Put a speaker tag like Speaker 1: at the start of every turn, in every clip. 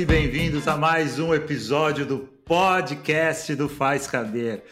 Speaker 1: e bem-vindos a mais um episódio do podcast do Faz Caber.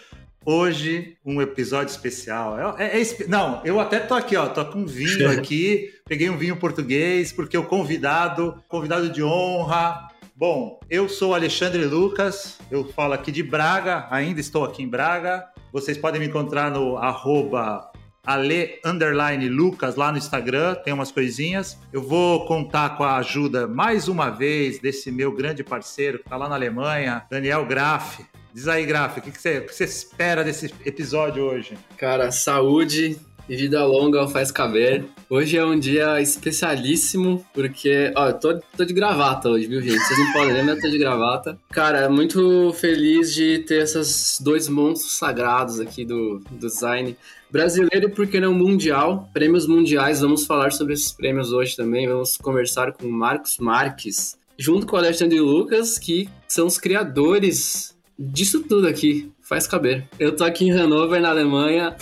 Speaker 1: Hoje, um episódio especial. É, é, é, não, eu até tô aqui, ó, tô com vinho aqui, peguei um vinho português, porque o convidado, convidado de honra. Bom, eu sou Alexandre Lucas, eu falo aqui de Braga, ainda estou aqui em Braga. Vocês podem me encontrar no arroba Ale Underline Lucas lá no Instagram, tem umas coisinhas. Eu vou contar com a ajuda mais uma vez desse meu grande parceiro que está lá na Alemanha, Daniel Graff. Diz aí, você, o que você espera desse episódio hoje?
Speaker 2: Cara, saúde, e vida longa faz caber. Hoje é um dia especialíssimo, porque, ó, eu tô, tô de gravata hoje, viu, gente? Vocês não podem ver, mas eu tô de gravata. Cara, muito feliz de ter esses dois monstros sagrados aqui do, do design. Brasileiro e por que não mundial? Prêmios mundiais, vamos falar sobre esses prêmios hoje também. Vamos conversar com o Marcos Marques, junto com o Alexandre Lucas, que são os criadores disso tudo aqui. Faz caber. Eu tô aqui em Hannover, na Alemanha.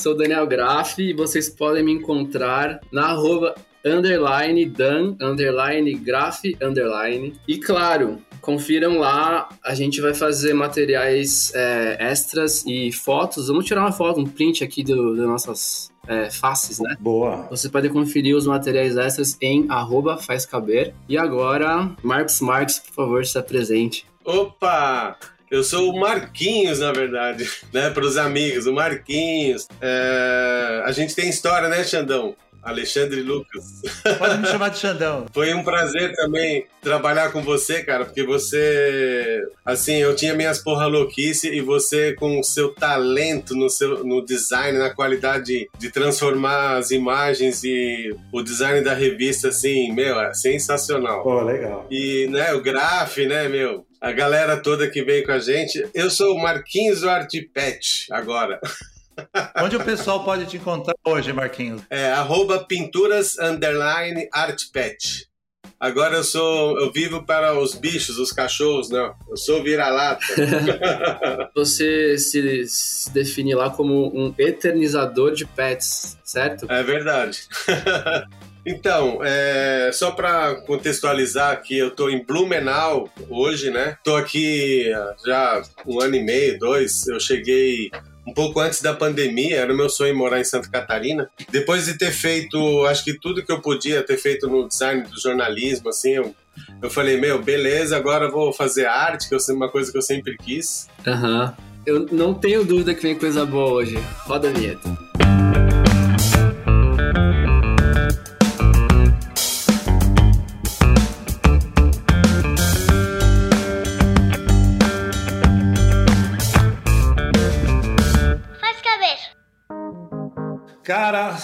Speaker 2: Sou Daniel Graff e vocês podem me encontrar na arroba underline dan, underline graf, underline. E claro, confiram lá, a gente vai fazer materiais é, extras e fotos. Vamos tirar uma foto, um print aqui do, das nossas é, faces, né?
Speaker 1: Boa.
Speaker 2: Você pode conferir os materiais extras em arroba faz caber. E agora, Marcos Marques, por favor, se apresente.
Speaker 3: Opa! Eu sou o Marquinhos, na verdade, né? Para os amigos, o Marquinhos. É... A gente tem história, né, Xandão? Alexandre Lucas.
Speaker 1: Pode me chamar de Xandão.
Speaker 3: Foi um prazer também trabalhar com você, cara, porque você. Assim, eu tinha minhas porra louquice e você, com o seu talento no, seu, no design, na qualidade de transformar as imagens e o design da revista, assim, meu, é sensacional.
Speaker 1: Pô, legal.
Speaker 3: E, né, o graf, né, meu? A galera toda que veio com a gente. Eu sou o Marquinhos do Artipet agora.
Speaker 1: Onde o pessoal pode te encontrar hoje, Marquinhos?
Speaker 3: É, arroba pinturas underline artpet. Agora eu sou, eu vivo para os bichos, os cachorros, não. Eu sou vira-lata.
Speaker 2: Você se, se define lá como um eternizador de pets, certo?
Speaker 3: É verdade. Então, é, só para contextualizar aqui, eu estou em Blumenau hoje, né? Estou aqui já um ano e meio, dois. Eu cheguei um pouco antes da pandemia, era o meu sonho morar em Santa Catarina. Depois de ter feito, acho que tudo que eu podia ter feito no design do jornalismo, assim, eu, eu falei, meu, beleza, agora vou fazer arte, que é uma coisa que eu sempre quis.
Speaker 2: Aham. Uhum. Eu não tenho dúvida que vem coisa boa hoje. Roda a vinheta.
Speaker 1: Cara,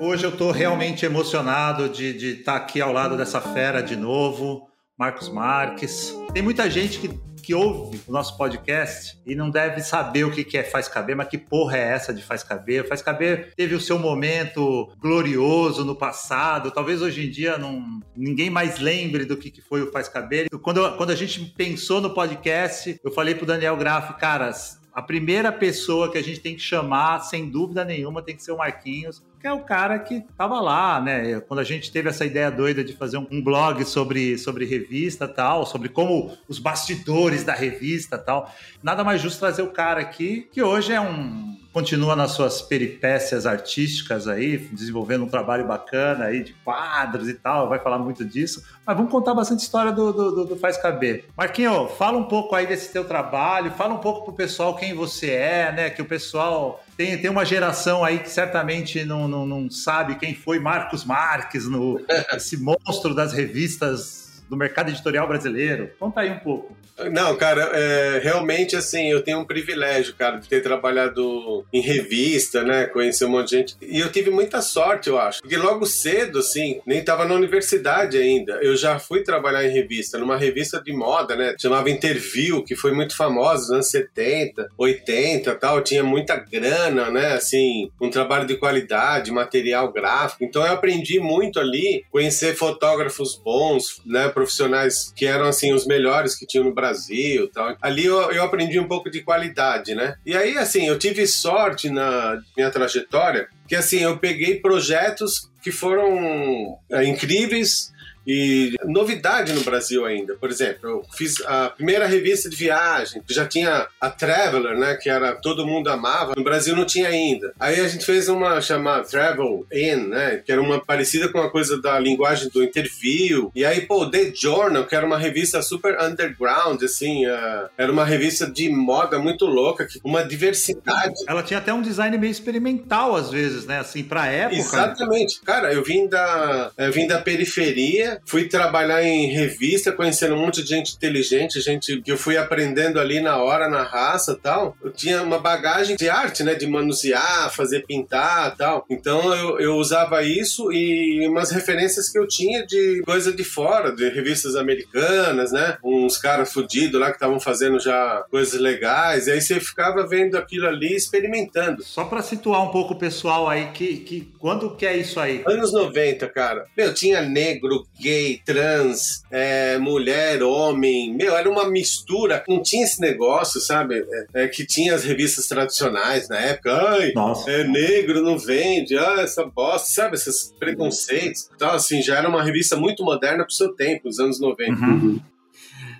Speaker 1: hoje eu estou realmente emocionado de estar tá aqui ao lado dessa fera de novo, Marcos Marques. Tem muita gente que, que ouve o nosso podcast e não deve saber o que, que é Faz Caber, mas que porra é essa de Faz Caber? Faz Caber teve o seu momento glorioso no passado, talvez hoje em dia não, ninguém mais lembre do que, que foi o Faz Caber. Quando, quando a gente pensou no podcast, eu falei pro Daniel Graff, caras, a primeira pessoa que a gente tem que chamar, sem dúvida nenhuma, tem que ser o Marquinhos, que é o cara que estava lá, né? Quando a gente teve essa ideia doida de fazer um blog sobre, sobre revista tal, sobre como os bastidores da revista tal, nada mais justo trazer o cara aqui, que hoje é um continua nas suas peripécias artísticas aí, desenvolvendo um trabalho bacana aí de quadros e tal, vai falar muito disso, mas vamos contar bastante história do, do, do Faz Caber. Marquinho, fala um pouco aí desse teu trabalho, fala um pouco pro pessoal quem você é, né, que o pessoal tem, tem uma geração aí que certamente não, não, não sabe quem foi Marcos Marques, no, esse monstro das revistas do mercado editorial brasileiro. Conta aí um pouco.
Speaker 3: Não, cara, é, realmente assim, eu tenho um privilégio, cara, de ter trabalhado em revista, né? Conhecer um monte de gente. E eu tive muita sorte, eu acho. Porque logo cedo, assim, nem estava na universidade ainda. Eu já fui trabalhar em revista, numa revista de moda, né? Chamava Interview, que foi muito famosa nos anos 70, 80 tal. Tinha muita grana, né? Assim, um trabalho de qualidade, material gráfico. Então eu aprendi muito ali, conhecer fotógrafos bons, né? Profissionais que eram assim os melhores que tinham no Brasil, tal. Ali eu, eu aprendi um pouco de qualidade, né? E aí assim, eu tive sorte na minha trajetória que assim, eu peguei projetos que foram é, incríveis E novidade no Brasil ainda. Por exemplo, eu fiz a primeira revista de viagem, que já tinha a Traveler, né? Que era todo mundo amava. No Brasil não tinha ainda. Aí a gente fez uma chamada Travel In, né? Que era uma parecida com uma coisa da linguagem do interview. E aí, pô, The Journal, que era uma revista super underground, assim, uh, era uma revista de moda muito louca, que uma diversidade.
Speaker 1: Ela tinha até um design meio experimental às vezes, né? Assim, pra época.
Speaker 3: Exatamente. Cara, eu vim da, eu vim da periferia, fui trabalhar em revista, conhecendo um monte de gente inteligente, gente que eu fui aprendendo ali na hora, na raça e tal. Eu tinha uma bagagem de arte, né? De manusear, fazer pintar tal. Então eu, eu usava isso e umas referências que eu tinha de coisa de fora, de revistas americanas, né? Uns caras fudidos lá que estavam fazendo já coisas legais. E aí você ficava vendo aquilo ali, experimentando.
Speaker 1: Só para situar um pouco o pessoal aí, que, que quando que é isso aí?
Speaker 3: Anos 90, cara. Meu, tinha negro, gay, trans, é, mulher, homem. Meu, era uma mistura. Não tinha esse negócio, sabe? É, é que tinha as revistas tradicionais na época. Ai, Nossa. é negro, não vende. Ah, essa bosta, sabe? Esses preconceitos. Então, assim, já era uma revista muito moderna pro seu tempo, os anos 90. Uhum.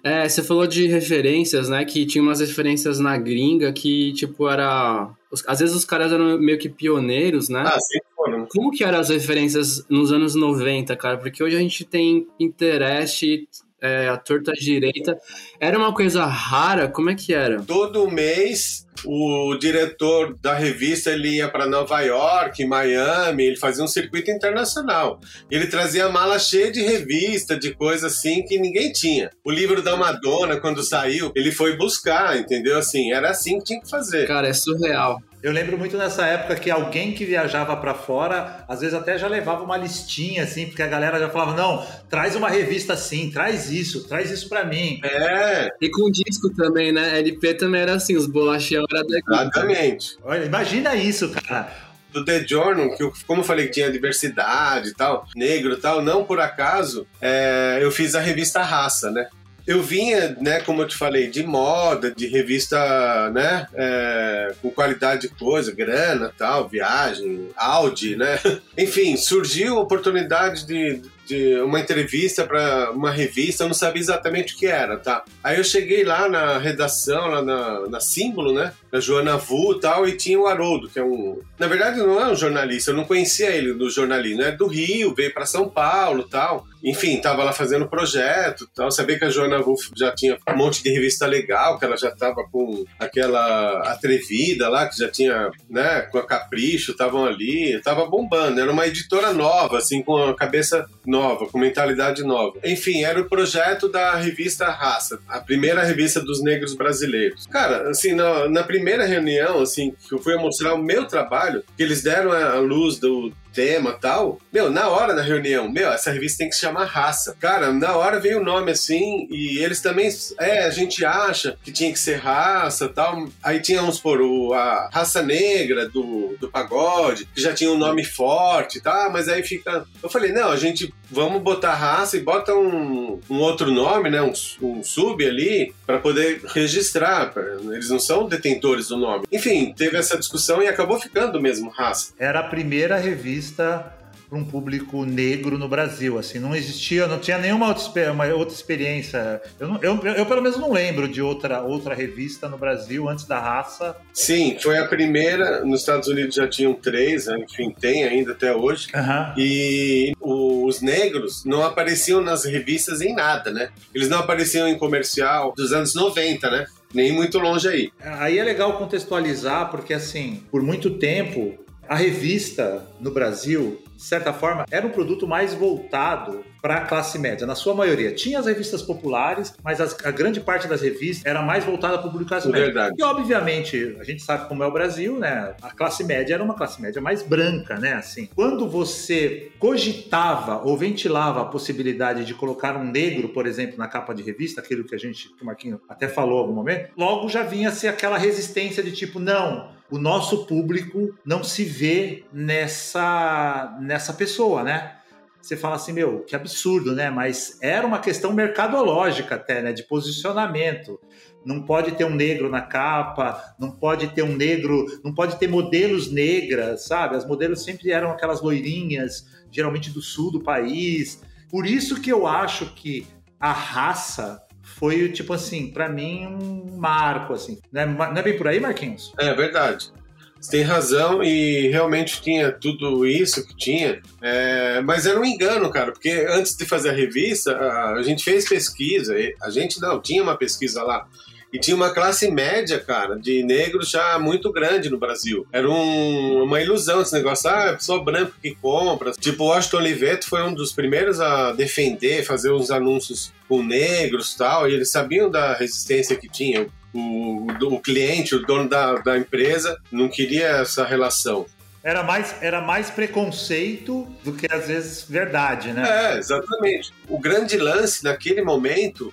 Speaker 2: É, você falou de referências, né? Que tinha umas referências na gringa que, tipo, era. Às vezes os caras eram meio que pioneiros, né?
Speaker 3: Ah, sim,
Speaker 2: Como que eram as referências nos anos 90, cara? Porque hoje a gente tem Pinterest, é, a torta direita. Era uma coisa rara? Como é que era?
Speaker 3: Todo mês o diretor da revista ele ia para Nova York, Miami, ele fazia um circuito internacional. Ele trazia mala cheia de revista, de coisa assim que ninguém tinha. O livro da Madonna, quando saiu, ele foi buscar, entendeu? Assim, era assim que tinha que fazer.
Speaker 2: Cara, é surreal.
Speaker 1: Eu lembro muito nessa época que alguém que viajava para fora, às vezes até já levava uma listinha, assim, porque a galera já falava: não, traz uma revista assim, traz isso, traz isso para mim.
Speaker 3: É.
Speaker 2: E com disco também, né? LP também era assim, os bolachinhos era
Speaker 3: daqui. Exatamente.
Speaker 1: Olha, imagina isso, cara
Speaker 3: do The Journal, que eu, como eu falei que tinha diversidade e tal, negro e tal, não por acaso, é, eu fiz a revista Raça, né? Eu vinha, né, como eu te falei, de moda, de revista, né, é, com qualidade de coisa, grana, tal, viagem, Audi, né? Enfim, surgiu a oportunidade de, de uma entrevista para uma revista, eu não sabia exatamente o que era, tá? Aí eu cheguei lá na redação, lá na, na Símbolo, né? Da Joana Vu e tal, e tinha o Haroldo, que é um. Na verdade, não é um jornalista, eu não conhecia ele do jornalismo, é do Rio, veio para São Paulo tal. Enfim, tava lá fazendo projeto tal. Sabia que a Joana Vu já tinha um monte de revista legal, que ela já tava com aquela atrevida lá, que já tinha, né, com a Capricho, estavam ali, tava bombando. Era uma editora nova, assim, com a cabeça nova, com mentalidade nova. Enfim, era o projeto da revista Raça, a primeira revista dos negros brasileiros. Cara, assim, na, na primeira reunião, assim, que eu fui mostrar o meu trabalho, que eles deram a luz do, tema tal. Meu, na hora da reunião, meu, essa revista tem que se chamar Raça. Cara, na hora veio o nome assim, e eles também, é, a gente acha que tinha que ser raça tal. Aí tínhamos por o, a raça negra do, do pagode, que já tinha um nome forte, tá? Mas aí fica. Eu falei, não, a gente vamos botar raça e bota um, um outro nome, né? Um, um sub ali, para poder registrar. Eles não são detentores do nome. Enfim, teve essa discussão e acabou ficando mesmo raça.
Speaker 1: Era a primeira revista para um público negro no Brasil. Assim, não existia, não tinha nenhuma outra, uma outra experiência. Eu, não, eu, eu, pelo menos não lembro de outra, outra revista no Brasil antes da raça.
Speaker 3: Sim, foi a primeira. Nos Estados Unidos já tinham três, né? enfim, tem ainda até hoje.
Speaker 1: Uhum.
Speaker 3: E os negros não apareciam nas revistas em nada, né? Eles não apareciam em comercial dos anos 90, né? Nem muito longe aí.
Speaker 1: Aí é legal contextualizar, porque assim, por muito tempo, a revista no Brasil de certa forma, era um produto mais voltado para a classe média, na sua maioria. Tinha as revistas populares, mas as, a grande parte das revistas era mais voltada para o público classe média.
Speaker 3: Verdade.
Speaker 1: E, obviamente, a gente sabe como é o Brasil, né? A classe média era uma classe média mais branca, né? Assim, quando você cogitava ou ventilava a possibilidade de colocar um negro, por exemplo, na capa de revista, aquilo que a gente, que o Marquinho até falou em algum momento, logo já vinha-se aquela resistência de tipo, não, o nosso público não se vê nessa, nessa pessoa, né? Você fala assim, meu, que absurdo, né? Mas era uma questão mercadológica até, né? De posicionamento. Não pode ter um negro na capa, não pode ter um negro, não pode ter modelos negras, sabe? As modelos sempre eram aquelas loirinhas, geralmente do sul do país. Por isso que eu acho que a raça foi, tipo assim, para mim, um marco, assim. Não é, não é bem por aí, Marquinhos?
Speaker 3: É verdade. Você tem razão e realmente tinha tudo isso que tinha, é, mas era um engano, cara, porque antes de fazer a revista, a, gente fez pesquisa, a gente não, tinha uma pesquisa lá, e tinha uma classe média, cara, de negros já muito grande no Brasil. Era um, uma ilusão esse negócio. Ah, é só branco que compra. Tipo, o Washington Oliveto foi um dos primeiros a defender, fazer uns anúncios com negros tal. E eles sabiam da resistência que tinha. O, o, o cliente, o dono da, da empresa, não queria essa relação.
Speaker 1: Era mais, era mais preconceito do que às vezes verdade, né?
Speaker 3: É, exatamente. O grande lance naquele momento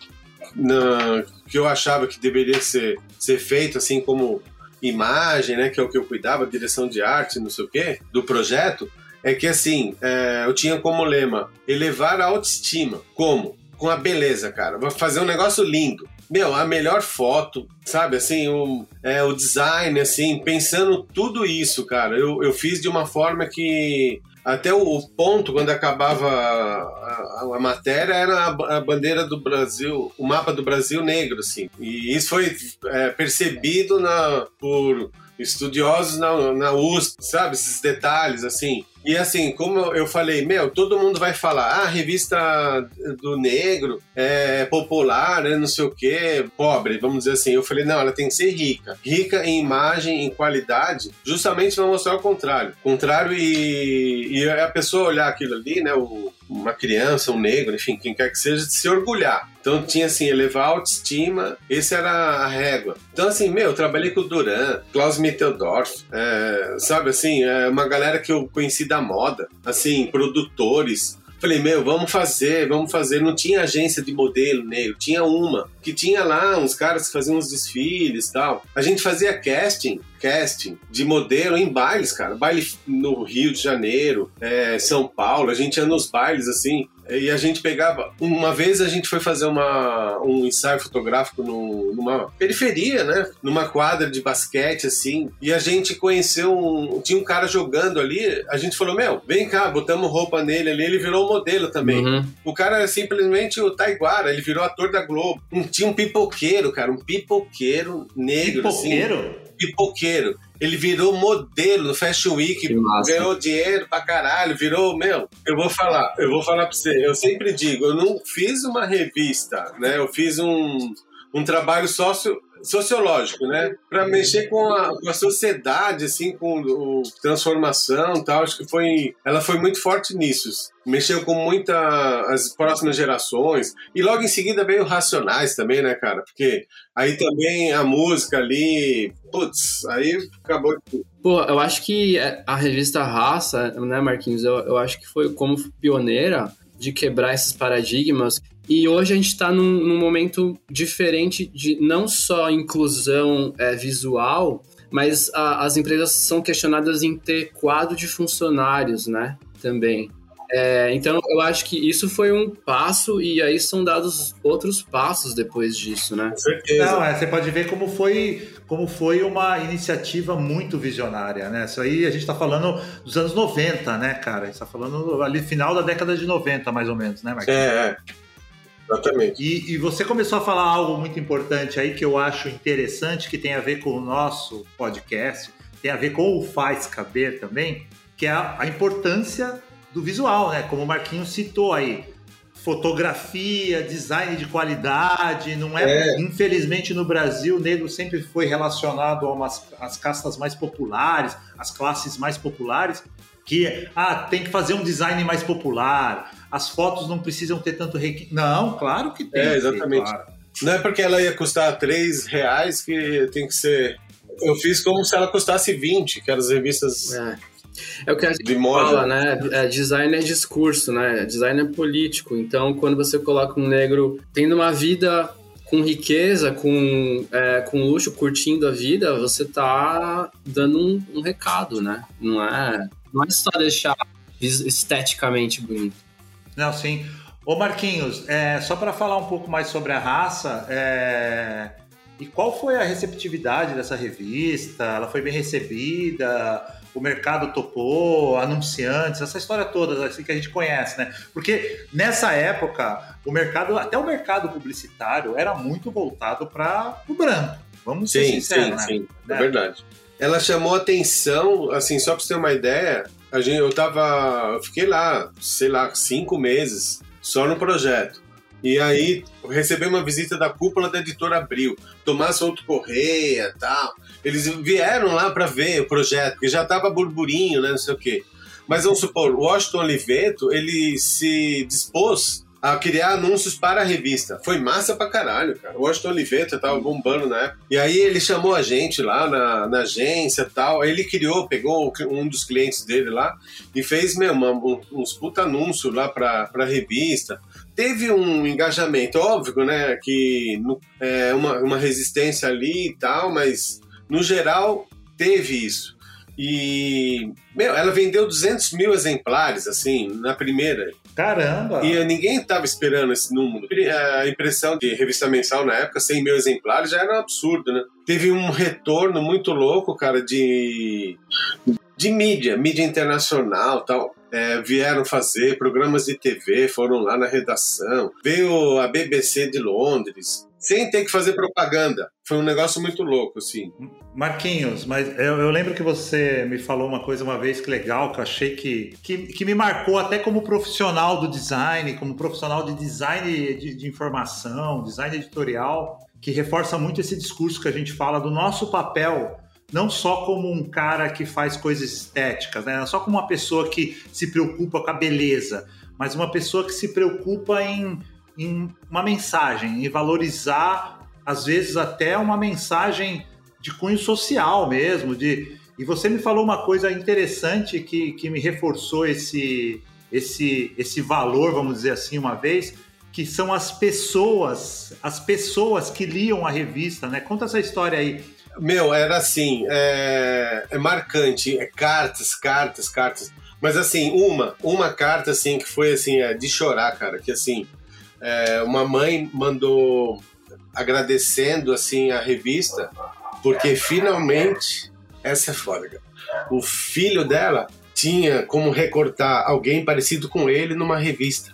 Speaker 3: na, que eu achava que deveria ser, ser feito assim como imagem, né, que é o que eu cuidava, direção de arte, não sei o quê, do projeto, é que assim, é, eu tinha como lema elevar a autoestima. Como? Com a beleza, cara. Vou fazer um negócio lindo. Meu, a melhor foto, sabe? Assim, o, é, o design, assim, pensando tudo isso, cara. Eu, eu fiz de uma forma que até o ponto, quando acabava a, a, a matéria, era a, a, bandeira do Brasil, o mapa do Brasil negro, assim. E isso foi é, percebido na, por estudiosos na, na USP, sabe? Esses detalhes, assim. E assim, como eu falei, meu, todo mundo vai falar, ah, revista do negro é popular, é não sei o quê, pobre, vamos dizer assim. Eu falei, não, ela tem que ser rica. Rica em imagem, em qualidade, justamente para mostrar o contrário. Contrário e, e a pessoa olhar aquilo ali, né, o, uma criança, um negro, enfim, quem quer que seja, de se orgulhar. Então tinha assim, elevar a autoestima, esse era a régua. Então assim, meu, eu trabalhei com o Duran, Klaus Mitteldorf, é, sabe assim, é uma galera que eu conheci da moda, assim, produtores, Falei, meu, vamos fazer, vamos fazer. Não tinha agência de modelo negro, tinha uma. Que tinha lá uns caras que faziam uns desfiles tal. A gente fazia casting, casting de modelo em bailes, cara. Baile no Rio de Janeiro, é, São Paulo. A gente ia nos bailes assim. E a gente pegava. Uma vez a gente foi fazer uma, um ensaio fotográfico no, numa periferia, né? Numa quadra de basquete, assim. E a gente conheceu um. Tinha um cara jogando ali. A gente falou: Meu, vem cá, botamos roupa nele ali. Ele virou modelo também. Uhum. O cara era simplesmente o Taiguara. Ele virou ator da Globo. Um, tinha um pipoqueiro, cara. Um pipoqueiro negro.
Speaker 1: Assim. Pipoqueiro?
Speaker 3: Assim, pipoqueiro. Ele virou modelo no Fashion Week, ganhou dinheiro pra caralho, virou, meu, eu vou falar, eu vou falar pra você, eu sempre digo, eu não fiz uma revista, né? Eu fiz um, um trabalho sócio sociológico, né? Para mexer com a, com a, sociedade, assim, com o, transformação, tal. Acho que foi, ela foi muito forte nisso. Mexeu com muita as próximas gerações e logo em seguida veio Racionais também, né, cara? Porque aí também a música ali, putz, aí acabou tudo.
Speaker 2: Pô, eu acho que a revista Raça, né, Marquinhos? Eu, eu acho que foi como pioneira de quebrar esses paradigmas e hoje a gente está num, num, momento diferente de não só inclusão é, visual, mas a, as empresas são questionadas em ter quadro de funcionários, né? Também. É, então eu acho que isso foi um passo e aí são dados outros passos depois disso, né?
Speaker 1: Com certeza. Não, é, você pode ver como foi, como foi uma iniciativa muito visionária, né? Isso aí a gente está falando dos anos 90, né, cara? A gente está falando ali final da década de 90, mais ou menos, né, Marquinhos?
Speaker 3: É, é. Exatamente.
Speaker 1: E, e, você começou a falar algo muito importante aí que eu acho interessante, que tem a ver com o nosso podcast, tem a ver com o Faz Caber também, que é a, a importância do visual, né? Como o Marquinhos citou aí. Fotografia, design de qualidade, não é, é. Infelizmente no Brasil, o negro sempre foi relacionado a umas, as castas mais populares, as classes mais populares, que ah, tem que fazer um design mais popular, as fotos não precisam ter tanto requinte. Não, claro que tem.
Speaker 3: É, exatamente. Ter, claro. Não é porque ela ia custar 3 reais que tem que ser. Eu fiz como se ela custasse 20, que eram as revistas.
Speaker 2: É. É o que a gente fala, né? É, design é discurso, né? Design é político. Então, quando você coloca um negro tendo uma vida com riqueza, com, é, com luxo, curtindo a vida, você tá dando um, um recado, né? Não é, não é só deixar esteticamente bonito.
Speaker 1: Não, sim. Ô Marquinhos, é, só para falar um pouco mais sobre a raça, é, e qual foi a receptividade dessa revista? Ela foi bem recebida? o mercado topou, anunciantes, essa história toda assim que a gente conhece, né? Porque nessa época, o mercado, até o mercado publicitário era muito voltado para o branco. Vamos ser
Speaker 3: sim,
Speaker 1: sinceros,
Speaker 3: sim,
Speaker 1: né?
Speaker 3: sim, é
Speaker 1: É.
Speaker 3: verdade. Ela chamou atenção, assim, só pra você ter uma ideia, a gente, eu tava. Eu fiquei lá, sei lá, cinco meses só no projeto. E aí recebi uma visita da cúpula da editora Abril, Tomás Souto Correia tal. Eles vieram lá para ver o projeto, porque já tava burburinho, né? Não sei o quê. Mas vamos supor, o Washington Oliveto, ele se dispôs a criar anúncios para a revista. Foi massa pra caralho, cara. O Washington Oliveto tava bombando na época. E aí ele chamou a gente lá na, na agência tal. Ele criou, pegou um dos clientes dele lá e fez mesmo um, uns puta anúncios lá pra, pra revista. Teve um engajamento, óbvio, né? Que é uma, uma resistência ali e tal, mas no geral teve isso. E, meu, ela vendeu 200 mil exemplares, assim, na primeira.
Speaker 1: Caramba!
Speaker 3: E ninguém estava esperando esse número. A impressão de revista mensal na época, 100 mil exemplares, já era um absurdo, né? Teve um retorno muito louco, cara, de, de mídia, mídia internacional tal. É, vieram fazer programas de TV, foram lá na redação. Veio a BBC de Londres, sem ter que fazer propaganda. Foi um negócio muito louco, assim.
Speaker 1: Marquinhos, mas eu, eu lembro que você me falou uma coisa uma vez que legal, que eu achei que, que, que me marcou até como profissional do design, como profissional de design de, de informação, design editorial, que reforça muito esse discurso que a gente fala do nosso papel, não só como um cara que faz coisas estéticas, né? não só como uma pessoa que se preocupa com a beleza, mas uma pessoa que se preocupa em, em uma mensagem, em valorizar, às vezes até uma mensagem de cunho social mesmo, de e você me falou uma coisa interessante que, que me reforçou esse, esse, esse valor, vamos dizer assim, uma vez, que são as pessoas, as pessoas que liam a revista, né? Conta essa história aí.
Speaker 3: Meu, era assim, é, é marcante, é cartas, cartas, cartas. Mas assim, uma, uma carta assim que foi assim, é, de chorar, cara, que assim, é, uma mãe mandou agradecendo assim a revista, porque finalmente, essa é foda, cara. O filho dela tinha como recortar alguém parecido com ele numa revista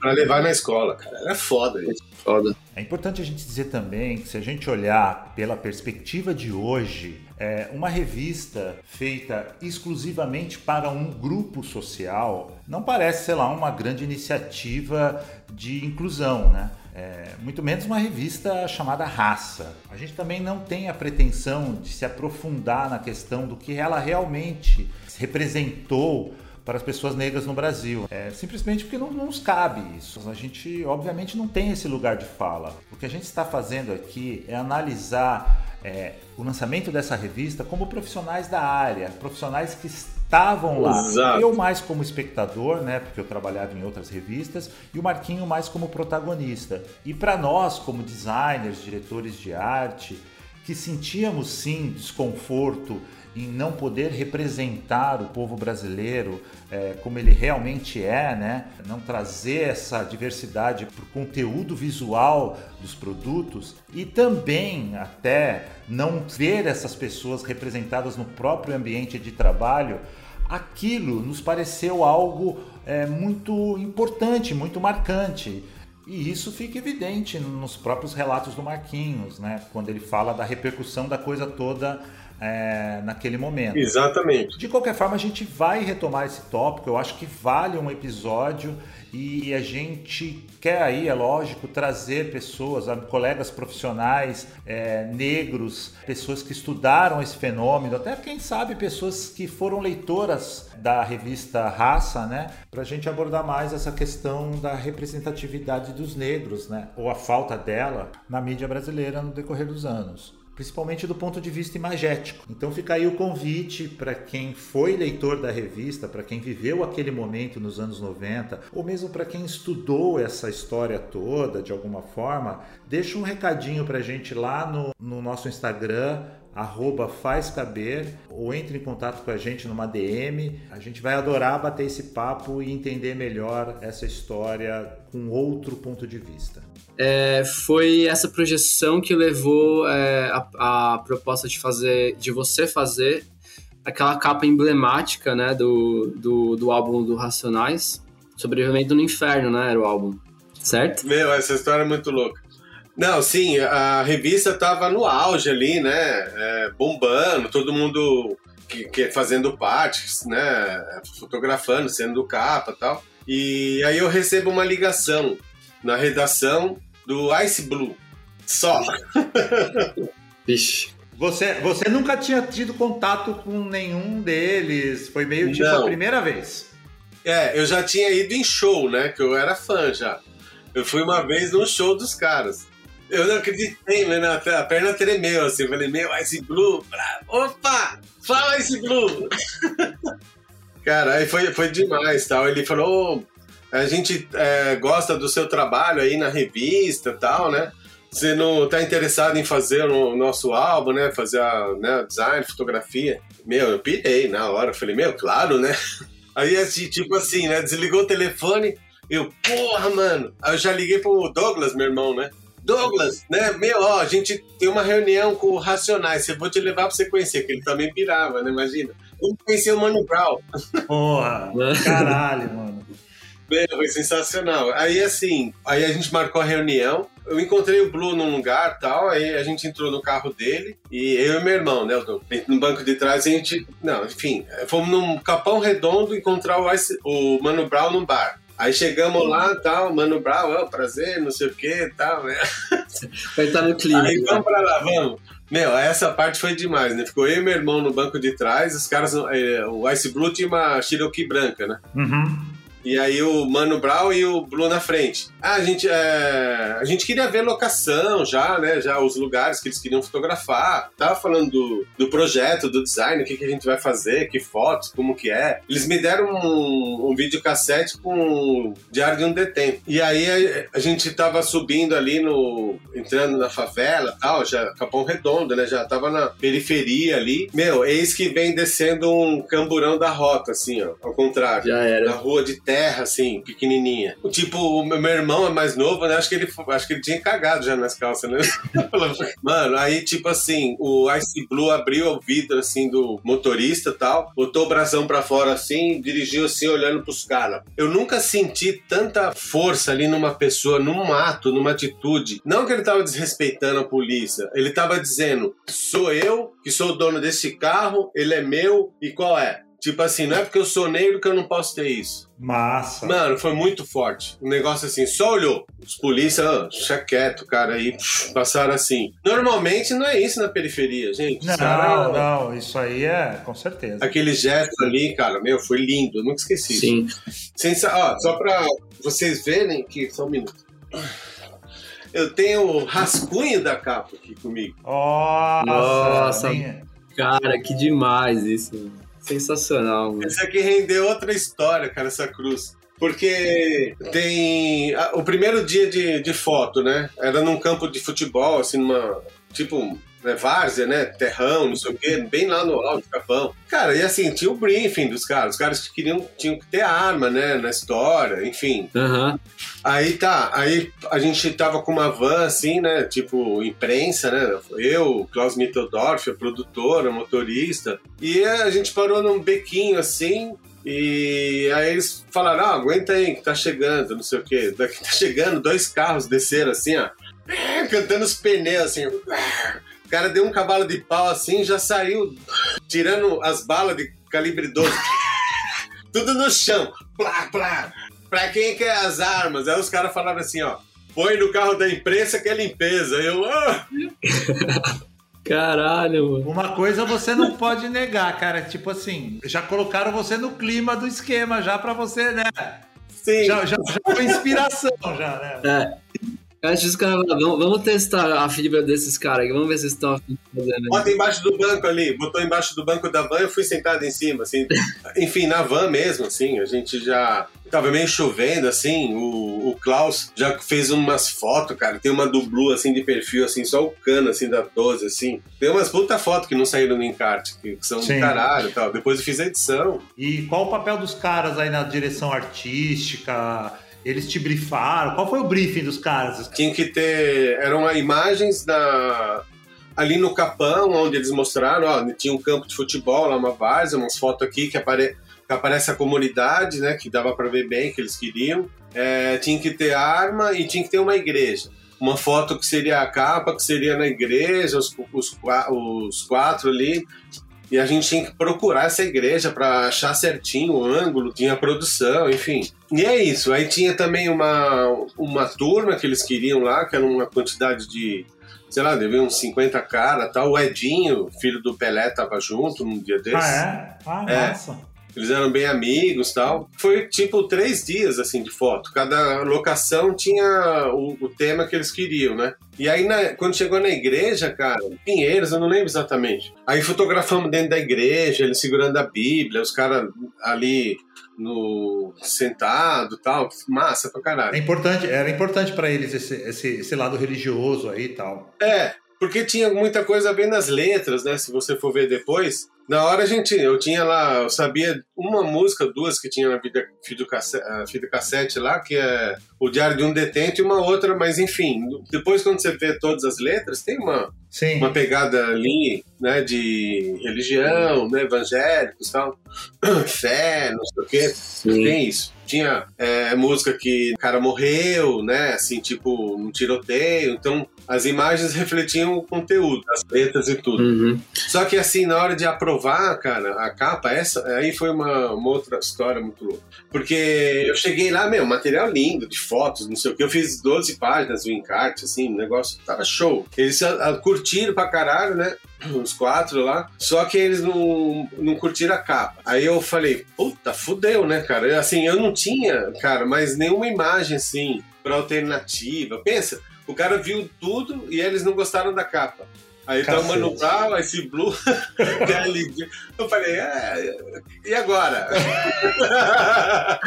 Speaker 3: para levar na escola, cara. Era foda isso.
Speaker 2: Foda.
Speaker 1: É importante a gente dizer também que se a gente olhar pela perspectiva de hoje, é uma revista feita exclusivamente para um grupo social não parece, sei lá, uma grande iniciativa de inclusão, né? É, muito menos uma revista chamada Raça. A gente também não tem a pretensão de se aprofundar na questão do que ela realmente representou para as pessoas negras no Brasil. É, simplesmente porque não, não nos cabe isso. A gente, obviamente, não tem esse lugar de fala. O que a gente está fazendo aqui é analisar é, o lançamento dessa revista como profissionais da área, profissionais que estavam lá.
Speaker 3: Exato.
Speaker 1: Eu mais como espectador, né, porque eu trabalhava em outras revistas, e o Marquinho mais como protagonista. E para nós, como designers, diretores de arte, que sentíamos sim desconforto em não poder representar o povo brasileiro é, como ele realmente é, né? Não trazer essa diversidade para o conteúdo visual dos produtos e também até não ver essas pessoas representadas no próprio ambiente de trabalho. Aquilo nos pareceu algo é, muito importante, muito marcante. E isso fica evidente nos próprios relatos do Marquinhos, né? Quando ele fala da repercussão da coisa toda é, naquele momento.
Speaker 3: Exatamente.
Speaker 1: De qualquer forma, a gente vai retomar esse tópico. Eu acho que vale um episódio e a gente quer aí, é lógico, trazer pessoas, colegas profissionais é, negros, pessoas que estudaram esse fenômeno, até quem sabe pessoas que foram leitoras da revista Raça, né, para a gente abordar mais essa questão da representatividade dos negros, né, ou a falta dela na mídia brasileira no decorrer dos anos principalmente do ponto de vista imagético. Então fica aí o convite para quem foi leitor da revista, para quem viveu aquele momento nos anos 90, ou mesmo para quem estudou essa história toda de alguma forma, deixa um recadinho para a gente lá no, no nosso Instagram, arroba fazcaber, ou entre em contato com a gente numa DM. A gente vai adorar bater esse papo e entender melhor essa história com outro ponto de vista.
Speaker 2: É, foi essa projeção que levou é, a, a, proposta de fazer, de você fazer aquela capa emblemática, né, do, do, do álbum do Racionais. Sobrevivendo no Inferno, né, era o álbum. Certo?
Speaker 3: Meu, essa história é muito louca. Não, sim, a revista tava no auge ali, né? É, bombando, todo mundo que, que fazendo partes, né? Fotografando, sendo capa tal. E aí eu recebo uma ligação na redação do Ice Blue. Só.
Speaker 2: Vixe.
Speaker 1: Você, você nunca tinha tido contato com nenhum deles? Foi meio tipo
Speaker 3: Não.
Speaker 1: a primeira vez.
Speaker 3: É, eu já tinha ido em show, né? Que eu era fã já. Eu fui uma vez num show dos caras. Eu não acreditei, mano. A perna tremeu assim. Eu falei, meu, Ice Blue. Opa! Fala Ice Blue! Cara, aí foi, foi demais tal. Ele falou: "Ô, a gente é, gosta do seu trabalho aí na revista e tal, né? Você não tá interessado em fazer o nosso álbum, né? Fazer a né, design, fotografia. Meu, eu pirei na hora. Eu falei, meu, claro, né? Aí, assim, tipo assim, né? Desligou o telefone. Eu, porra, mano. Aí eu já liguei pro Douglas, meu irmão, né? Douglas, né? Meu, ó, a gente tem uma reunião com o Racionais. Eu vou te levar pra você conhecer, que ele também pirava, né? Imagina. Vamos conhecer o Mano Brown.
Speaker 1: Porra, caralho, mano.
Speaker 3: Meu, foi sensacional. Aí, assim, aí a gente marcou a reunião. Eu encontrei o Blue num lugar tal, aí a gente entrou no carro dele e eu e meu irmão, né? No banco de trás a gente. Não, enfim, fomos num Capão Redondo encontrar o, Ice- o Mano Brown num bar. Aí chegamos lá tal, Mano Brown, é prazer, não sei o que tal, né?
Speaker 2: Vai estar no clima.
Speaker 3: Aí
Speaker 2: né?
Speaker 3: vamos pra lá, vamos. Meu, essa parte foi demais, né? Ficou eu e meu irmão no banco de trás, os caras. eh, o Ice Blue tinha uma Cherokee branca, né?
Speaker 1: Uhum.
Speaker 3: E aí o Mano Brown e o Blue na frente. Ah, a gente, é, a gente queria ver locação já, né? Já os lugares que eles queriam fotografar. Tava falando do, do projeto, do design, o que, que a gente vai fazer, que fotos, como que é. Eles me deram um, um videocassete com o Diário de um Detento. E aí a, gente tava subindo ali no... entrando na favela e tal, já Capão Redondo, né? Já tava na periferia ali. Meu, eis que vem descendo um camburão da rota, assim, ó. Ao contrário
Speaker 2: Já
Speaker 3: na
Speaker 2: era.
Speaker 3: rua de terra, assim, pequenininha. Tipo, o meu meu irmão é mais novo, né? Acho que ele, acho que ele tinha cagado já nas calças, né? Mano, aí, tipo assim, o Ice Blue abriu o vidro, assim, do motorista e tal, botou o brasão pra fora, assim, dirigiu, assim, olhando pros caras. Eu nunca senti tanta força ali numa pessoa, num ato, numa atitude. Não que ele tava desrespeitando a polícia, ele tava dizendo, sou eu que sou o dono desse carro, ele é meu, e qual é? Tipo assim, não é porque eu sou negro que eu não posso ter isso.
Speaker 1: Massa.
Speaker 3: Mano, foi muito forte. Um negócio assim, só olhou. Os polícia, ah, deixa quieto, cara, aí passaram assim. Normalmente não é isso na periferia, gente.
Speaker 1: Não,
Speaker 3: cara-
Speaker 1: não, isso aí é com certeza.
Speaker 3: Aquele gesto ali, cara, meu, foi lindo. Eu nunca esqueci.
Speaker 2: Sim.
Speaker 3: Sensa... Ó, só pra vocês verem aqui, só um minuto. Eu tenho o rascunho da capa aqui comigo.
Speaker 1: Nossa,
Speaker 2: Nossa. Cara, que demais isso. Sensacional, mano.
Speaker 3: Aqui rendeu outra história, cara, essa cruz. Porque tem. ah, O primeiro dia de, de foto, né? Era num campo de futebol, assim, numa. Tipo, né, várzea, né? Terrão, não sei o quê, bem lá no alto do capão. Cara, e assim, tinha o briefing dos caras. Os caras que queriam, tinham que ter arma, né? Na história, enfim.
Speaker 2: Aham.
Speaker 3: Aí tá, aí a gente tava com uma van assim, né? Tipo, imprensa, né? Eu, Klaus Mitteldorf, a produtora, motorista. E a gente parou num bequinho assim. E aí eles falaram: ah, aguenta aí, que tá chegando, não sei o quê. Daqui tá chegando, dois carros desceram assim, ó. Cantando os pneus assim. O cara deu um cavalo de pau assim, já saiu tirando as balas de calibre 12. Tudo no chão. Plá, plá. Pra quem quer as armas? Aí os caras falaram assim, ó. Põe no carro da imprensa que é limpeza. Eu, ah,
Speaker 2: Caralho, mano.
Speaker 1: Uma coisa você não pode negar, cara. Tipo assim, já colocaram você no clima do esquema, já pra você, né?
Speaker 3: sim.
Speaker 1: Já, já, já foi inspiração, já, né?
Speaker 2: É. Antes dos caras falar, vamos, vamos testar a fibra desses caras aqui, vamos ver se estão fazer, né?
Speaker 3: Bota embaixo do banco ali. Botou embaixo do banco da van, eu fui sentado em cima, assim. Enfim, na van mesmo, assim, a gente já... Tava meio chovendo, assim, o, o Klaus já fez umas fotos, cara. Tem uma do Blue, assim, de perfil, assim, só o cano, assim, da 12, assim. Tem umas puta fotos que não saíram no encarte, que, que são
Speaker 1: Sim.
Speaker 3: do caralho e tal. Depois eu fiz a edição.
Speaker 1: E qual o papel dos caras aí na direção artística? Eles te brifaram? Qual foi o briefing dos caras?
Speaker 3: Tinha que ter. Eram imagens da, ali no Capão, onde eles mostraram, ó, tinha um campo de futebol lá, uma várzea, umas fotos aqui que, apare, que aparece a comunidade, né, que dava para ver bem que eles queriam. É, tinha que ter arma e tinha que ter uma igreja. Uma foto que seria a capa, que seria na igreja, os, os, os quatro ali. E a gente tinha que procurar essa igreja para achar certinho o ângulo, tinha produção, enfim. E é isso. Aí tinha também uma, uma turma que eles queriam lá, que era uma quantidade de sei lá, devia uns 50 caras tal. O Edinho, filho do Pelé, tava junto num dia desses.
Speaker 1: Ah, é? Ah, é. nossa.
Speaker 3: Eles eram bem amigos tal. Foi tipo três dias assim de foto. Cada locação tinha o, o tema que eles queriam, né? E aí, na, quando chegou na igreja, cara, Pinheiros, eu não lembro exatamente. Aí fotografamos dentro da igreja, ele segurando a Bíblia, os caras ali no sentado tal, massa pra caralho.
Speaker 1: É importante, era importante para eles esse, esse, esse lado religioso aí e tal.
Speaker 3: É, porque tinha muita coisa a ver nas letras, né? Se você for ver depois, na hora a gente, eu tinha lá, eu sabia uma música, duas que tinha na vida, fita cassete, cassete lá, que é o Diário de um Detento e uma outra, mas enfim, depois quando você vê todas as letras, tem uma, Sim. uma pegada ali, né, de religião, né, evangélicos tal, fé, não sei o quê, Sim. tem isso tinha é, música que o cara morreu, né? Assim, tipo, um tiroteio. Então, as imagens refletiam o conteúdo, as letras e tudo. Uhum. Só que, assim, na hora de aprovar, cara, a capa, essa aí foi uma, uma outra história muito louca. Porque eu cheguei lá, meu, material lindo, de fotos, não sei o que. Eu fiz 12 páginas do encarte, assim, o negócio tava show. Eles a, a, curtiram pra caralho, né? uns quatro lá, só que eles não, não curtiram a capa. Aí eu falei, puta, fudeu, né, cara? Assim, eu não tinha, cara, mais nenhuma imagem, assim, pra alternativa. Pensa, o cara viu tudo e eles não gostaram da capa. Aí tá o Mano Brown, esse Blue, eu falei, é, e agora?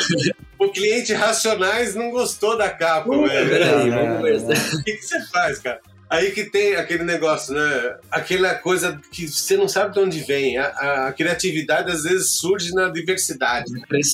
Speaker 3: o cliente Racionais não gostou da capa, uh, velho. Peraí, vamos ver. O que, que você faz, cara? Aí que tem aquele negócio, né? Aquela coisa que você não sabe de onde vem. A, a criatividade às vezes surge na diversidade.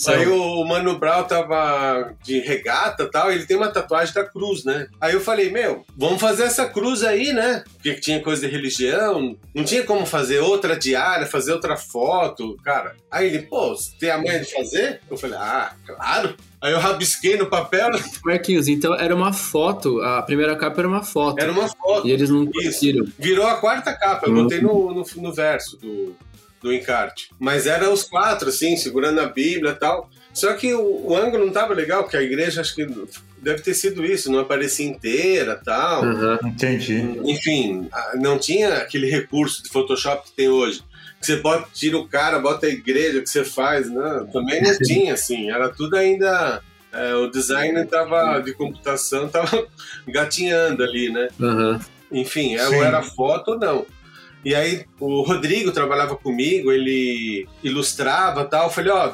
Speaker 3: Aí o, o Mano Brown tava de regata e tal, ele tem uma tatuagem da cruz, né? Aí eu falei, meu, vamos fazer essa cruz aí, né? Porque tinha coisa de religião, não tinha como fazer outra diária, fazer outra foto, cara. Aí ele, pô, você tem a manha de fazer? Eu falei, ah, claro. Aí eu rabisquei no papel.
Speaker 2: Marquinhos, então era uma foto, a primeira capa era uma foto.
Speaker 3: Era uma foto.
Speaker 2: E eles não conseguiram.
Speaker 3: Virou a quarta capa, eu uhum. botei no, no, no, verso do, do encarte. Mas era os quatro, assim, segurando a Bíblia e tal. Só que o, o, ângulo não tava legal, porque a igreja acho que deve ter sido isso, não aparecia inteira tal.
Speaker 1: Uhum. Entendi.
Speaker 3: Enfim, não tinha aquele recurso de Photoshop que tem hoje você bota, tira o cara, bota a igreja que você faz, né? Também não tinha, assim, era tudo ainda. É, o design tava, de computação tava gatinhando ali, né? Uhum. Enfim, ou era foto ou não. E aí o Rodrigo trabalhava comigo, ele ilustrava tal. Eu falei, ó,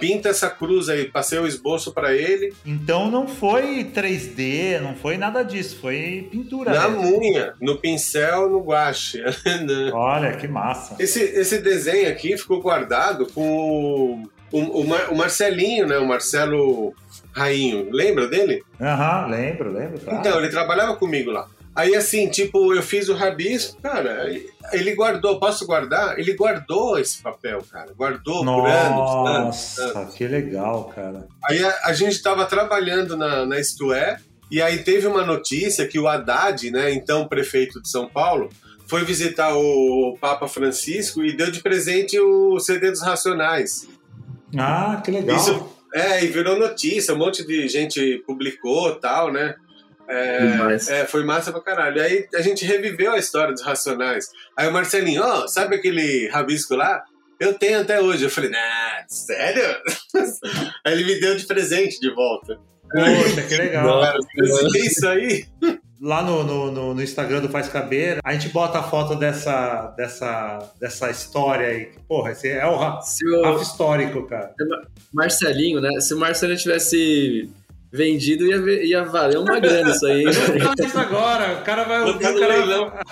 Speaker 3: pinta essa cruz aí, passei o esboço para ele.
Speaker 1: Então não foi 3D, não foi nada disso, foi pintura.
Speaker 3: Na mesmo. unha, no pincel, no guache.
Speaker 1: Olha, que massa.
Speaker 3: Esse, esse desenho aqui ficou guardado com o, o, o Marcelinho, né? O Marcelo Rainho. Lembra dele?
Speaker 1: Aham, uhum, lembro, lembro. Claro.
Speaker 3: Então, ele trabalhava comigo lá. Aí assim, tipo, eu fiz o rabisco, cara, ele guardou, posso guardar? Ele guardou esse papel, cara, guardou
Speaker 1: Nossa, por anos. Nossa, anos. que legal, cara.
Speaker 3: Aí a, a gente estava trabalhando na, na Isto É, e aí teve uma notícia que o Haddad, né, então prefeito de São Paulo, foi visitar o Papa Francisco e deu de presente o CD dos Racionais.
Speaker 1: Ah, que legal. Isso,
Speaker 3: é, e virou notícia, um monte de gente publicou tal, né? É, é, foi massa pra caralho. Aí a gente reviveu a história dos Racionais. Aí o Marcelinho, ó, oh, sabe aquele rabisco lá? Eu tenho até hoje. Eu falei, nah, sério? aí ele me deu de presente de volta.
Speaker 1: Poxa, que legal. Cara,
Speaker 3: isso aí.
Speaker 1: Lá no, no, no, Instagram do Faz Cabeira, a gente bota a foto dessa, dessa, dessa história aí. Porra, esse é o Rafa histórico, cara.
Speaker 2: Marcelinho, né? Se o Marcelinho tivesse vendido ia, ia valer uma grana isso aí.
Speaker 1: isso agora, o cara vai ouvir, o cara...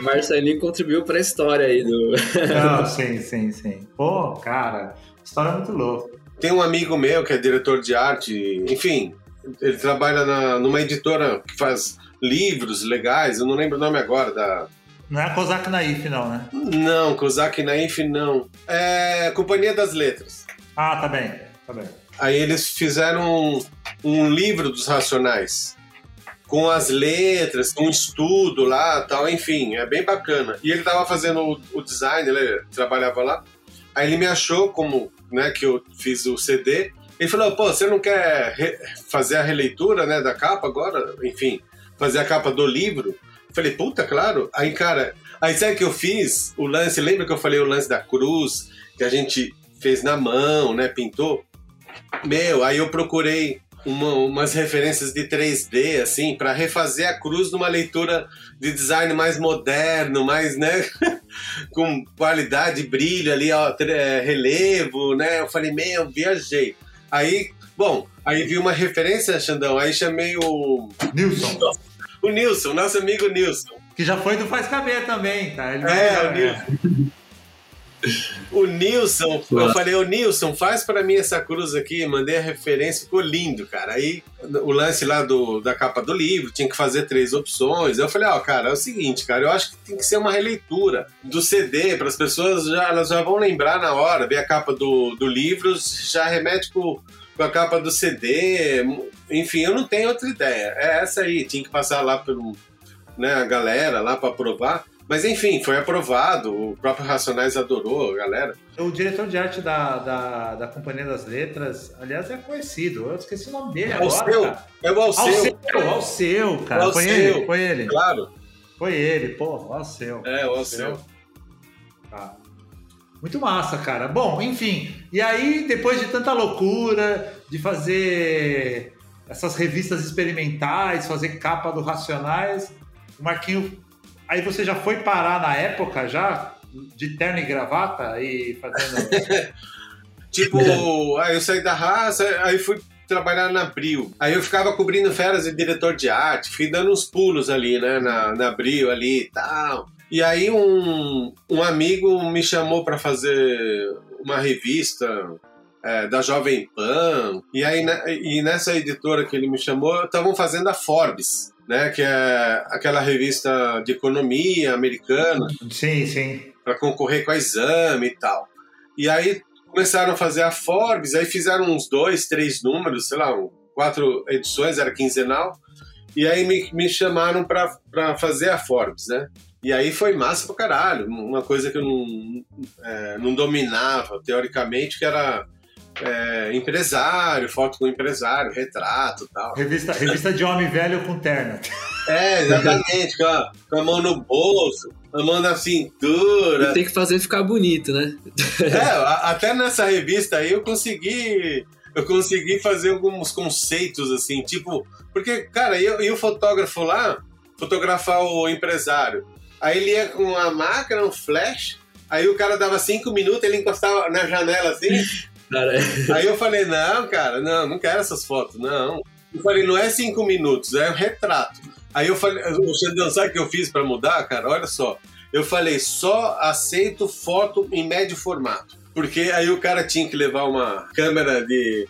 Speaker 2: Marcelinho contribuiu para a história aí do.
Speaker 1: Não, sim, sim, sim. Pô, cara, história muito louca.
Speaker 3: Tem um amigo meu que é diretor de arte, enfim, ele trabalha na, numa editora que faz livros legais, eu não lembro o nome agora da,
Speaker 1: Não é a Kozak Naif, não, né?
Speaker 3: Não, Kozak Naif não. É Companhia das Letras.
Speaker 1: Ah, tá bem, tá bem.
Speaker 3: Aí eles fizeram um, um livro dos Racionais com as letras, com um estudo lá, tal, enfim, é bem bacana. E ele tava fazendo o, o, design, ele trabalhava lá. Aí ele me achou como, né, que eu fiz o CD. Ele falou: "Pô, você não quer fazer a releitura, né, da capa agora? Enfim, fazer a capa do livro?" Falei, puta, claro. Aí, cara, aí sabe que eu fiz? O lance, lembra que eu falei o lance da cruz, que a gente fez na mão, né? Pintou? Meu, aí eu procurei uma, umas referências de 3D, assim, para refazer a cruz numa leitura de design mais moderno, mais, né? com qualidade, brilho ali, ó, é, relevo, né? Eu falei, meu, viajei. Aí, bom, aí vi uma referência, Xandão, aí chamei o.
Speaker 1: Nilson.
Speaker 3: O Nilson, nosso amigo Nilson.
Speaker 1: Que já foi do Faz Caber também, tá?
Speaker 3: Ele é, o Nilson. O Nilson, eu falei, o Nilson, faz para mim essa cruz aqui, mandei a referência, ficou lindo, cara. Aí o lance lá do, da capa do livro, tinha que fazer três opções. Eu falei, ó, oh, cara, é o seguinte, cara, eu acho que tem que ser uma releitura do CD, para as pessoas já, elas já vão lembrar na hora, ver a capa do, do livro, já remete com, com a capa do CD, enfim, eu não tenho outra ideia. É essa aí, tinha que passar lá pelo, né, a galera lá para aprovar. Mas enfim, foi aprovado, o próprio Racionais adorou a galera.
Speaker 1: O diretor de arte da, da, da Companhia das Letras, aliás, é conhecido. Eu esqueci o nome dele agora.
Speaker 3: Alceu.
Speaker 1: Cara.
Speaker 3: É o Alceu.
Speaker 1: Alceu, Alceu, cara.
Speaker 3: Alceu.
Speaker 1: Foi ele, foi ele.
Speaker 3: Claro.
Speaker 1: Foi ele, pô, o Alceu.
Speaker 3: É, o Alceu.
Speaker 1: Tá. Muito massa, cara. Bom, enfim. E aí, depois de tanta loucura, de fazer essas revistas experimentais, fazer capa do Racionais, o Marquinho. Aí você já foi parar na época já? De terno e gravata e fazendo.
Speaker 3: tipo, aí eu saí da raça, aí fui trabalhar na Abril. Aí eu ficava cobrindo férias de diretor de arte, fui dando uns pulos ali, né, na, na Abril ali e tal. E aí um, um amigo me chamou para fazer uma revista é, da Jovem Pan. E aí né, e nessa editora que ele me chamou, estavam fazendo a Forbes, né? Que é aquela revista de economia americana.
Speaker 1: Sim, sim.
Speaker 3: Para concorrer com a exame e tal. E aí começaram a fazer a Forbes, aí fizeram uns dois, três números, sei lá, quatro edições, era quinzenal. E aí me, me chamaram para fazer a Forbes, né? E aí foi massa pra caralho. Uma coisa que eu não, é, não dominava, teoricamente, que era é, empresário, foto com empresário, retrato tal.
Speaker 1: Revista, revista de homem velho com terno.
Speaker 3: É, exatamente, com a, com a mão no bolso, a mão na cintura.
Speaker 2: E tem que fazer ficar bonito, né?
Speaker 3: É, a, até nessa revista aí eu consegui. Eu consegui fazer alguns conceitos assim, tipo. Porque, cara, e, e o fotógrafo lá, fotografar o empresário. Aí ele ia com a máquina, um flash, aí o cara dava cinco minutos, ele encostava na janela assim,
Speaker 2: Cara,
Speaker 3: Aí eu falei, não, cara, não, não quero essas fotos, não. Eu falei, não é cinco minutos, é um retrato. Aí eu falei, Xandão, sabe o que eu fiz para mudar, cara? Olha só. Eu falei, só aceito foto em médio formato. Porque aí o cara tinha que levar uma câmera de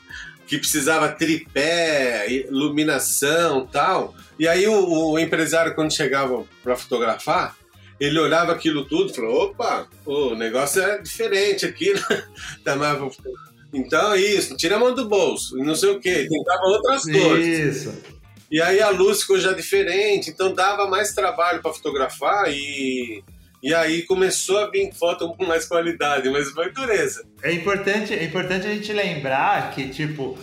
Speaker 3: que precisava tripé, iluminação tal. E aí o, o empresário, quando chegava para fotografar, ele olhava aquilo tudo e falou: opa, o negócio é diferente aqui. Né? Tá então, isso, tira a mão do bolso, não sei o quê, tentava outras coisas.
Speaker 1: Isso.
Speaker 3: E aí a luz ficou já diferente, então dava mais trabalho para fotografar e, e aí começou a vir foto com mais qualidade, mas foi dureza.
Speaker 1: É importante, é importante a gente lembrar que, tipo,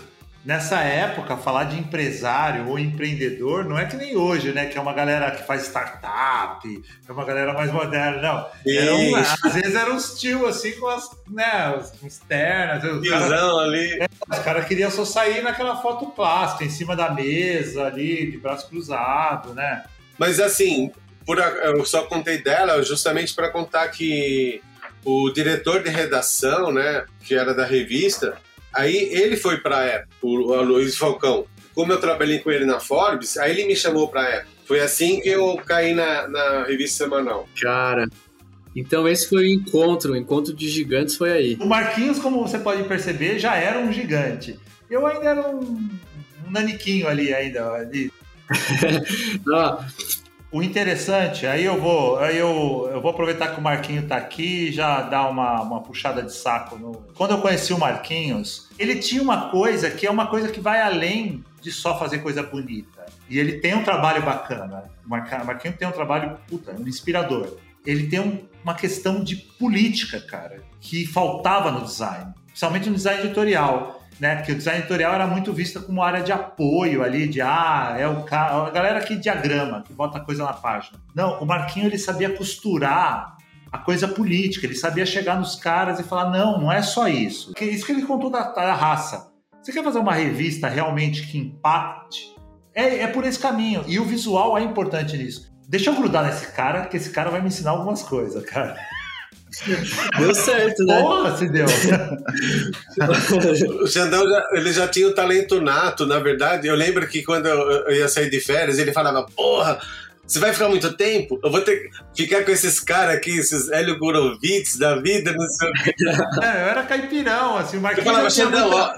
Speaker 1: nessa época, falar de empresário ou empreendedor não é que nem hoje, né? Que é uma galera que faz startup, é uma galera mais moderna, não. Era um, às vezes era uns tio assim com as, né, os ternas.
Speaker 3: Tiozão ali.
Speaker 1: É, os caras queriam só sair naquela foto plástica, em cima da mesa ali, de braço cruzado, né?
Speaker 3: Mas assim, por, eu só contei dela justamente para contar que o diretor de redação, né, que era da revista, Aí ele foi para a Apple, o Luiz Falcão. Como eu trabalhei com ele na Forbes, aí ele me chamou para a Apple. Foi assim que eu caí na, na revista semanal.
Speaker 2: Cara, então esse foi o encontro, o encontro de gigantes foi aí.
Speaker 1: O Marquinhos, como você pode perceber, já era um gigante. Eu ainda era um, um naniquinho ali ainda. Ali.
Speaker 2: Não,
Speaker 1: o interessante, aí eu vou, aí eu, eu vou aproveitar que o Marquinho tá aqui e já dar uma, uma puxada de saco. No... Quando eu conheci o Marquinhos, ele tinha uma coisa que é uma coisa que vai além de só fazer coisa bonita. E ele tem um trabalho bacana. O Marquinhos tem um trabalho, puta, inspirador. Ele tem um, uma questão de política, cara, que faltava no design, principalmente no design editorial né? Porque o design editorial era muito vista como área de apoio ali, de ah, é o cara, a galera que diagrama, que bota coisa na página. Não, o Marquinho ele sabia costurar a coisa política, ele sabia chegar nos caras e falar: não, não é só isso. Isso que ele contou da, da raça. Você quer fazer uma revista realmente que impacte? É, é por esse caminho. E o visual é importante nisso. Deixa eu grudar nesse cara, que esse cara vai me ensinar algumas coisas, cara.
Speaker 2: Deu certo, né?
Speaker 1: Porra, se deu.
Speaker 3: o Xandão, já, ele já tinha o talento nato, na verdade. Eu lembro que quando eu ia sair de férias, ele falava, porra, você vai ficar muito tempo? Eu vou ter que ficar com esses caras aqui, esses Hélio Gorovitz da vida, não sei o quê.
Speaker 1: É, eu era caipirão, assim, o Marquinhos...
Speaker 3: Eu falava, Xandão, ó,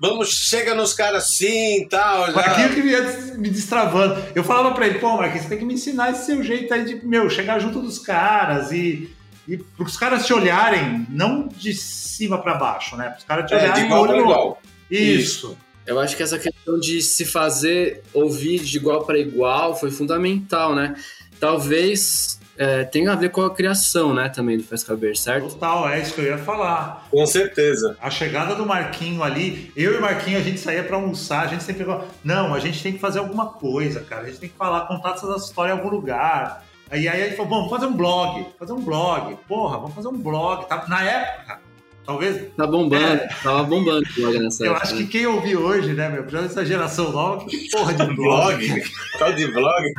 Speaker 3: vamos, chega nos caras assim e tal. Já...
Speaker 1: Marquinhos que ia me destravando. Eu falava pra ele, pô, Marquinhos, você tem que me ensinar esse seu jeito aí de, meu, chegar junto dos caras e e para os caras te olharem, não de cima para baixo, né? Para os caras te olharem. É, de
Speaker 3: igual para igual.
Speaker 1: Isso.
Speaker 2: Eu acho que essa questão de se fazer ouvir de igual para igual foi fundamental, né? Talvez é, tenha a ver com a criação, né, também do Faz Caber, certo?
Speaker 1: Total, é isso que eu ia falar.
Speaker 3: Com certeza.
Speaker 1: A chegada do Marquinho ali, eu e o Marquinho, a gente saía para almoçar, a gente sempre falava, não, a gente tem que fazer alguma coisa, cara, a gente tem que falar, contar essa história em algum lugar. Aí, aí ele falou, bom, vamos fazer um blog, fazer um blog. Porra, vamos fazer um blog. Tá, na época, talvez...
Speaker 2: Tá bombando, é. tava bombando o blog nessa
Speaker 1: Eu
Speaker 2: época.
Speaker 1: acho que quem ouvir hoje, né, meu, já essa geração nova, que porra de
Speaker 3: blog? Tal de blog?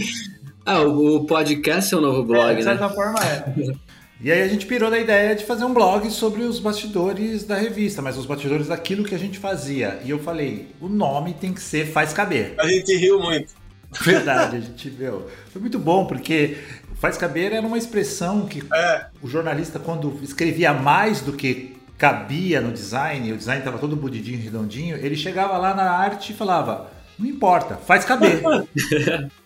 Speaker 2: ah, o, podcast é o novo blog, é,
Speaker 1: de certa
Speaker 2: né?
Speaker 1: forma é. E aí a gente pirou na ideia de fazer um blog sobre os bastidores da revista, mas os bastidores daquilo que a gente fazia. E eu falei, o nome tem que ser Faz Caber.
Speaker 3: A gente riu muito.
Speaker 1: Verdade, a gente viu. Foi muito bom, porque faz caber era uma expressão que é. o jornalista, quando escrevia mais do que cabia no design, o design estava todo budidinho, redondinho, ele chegava lá na arte e falava: não importa, faz caber.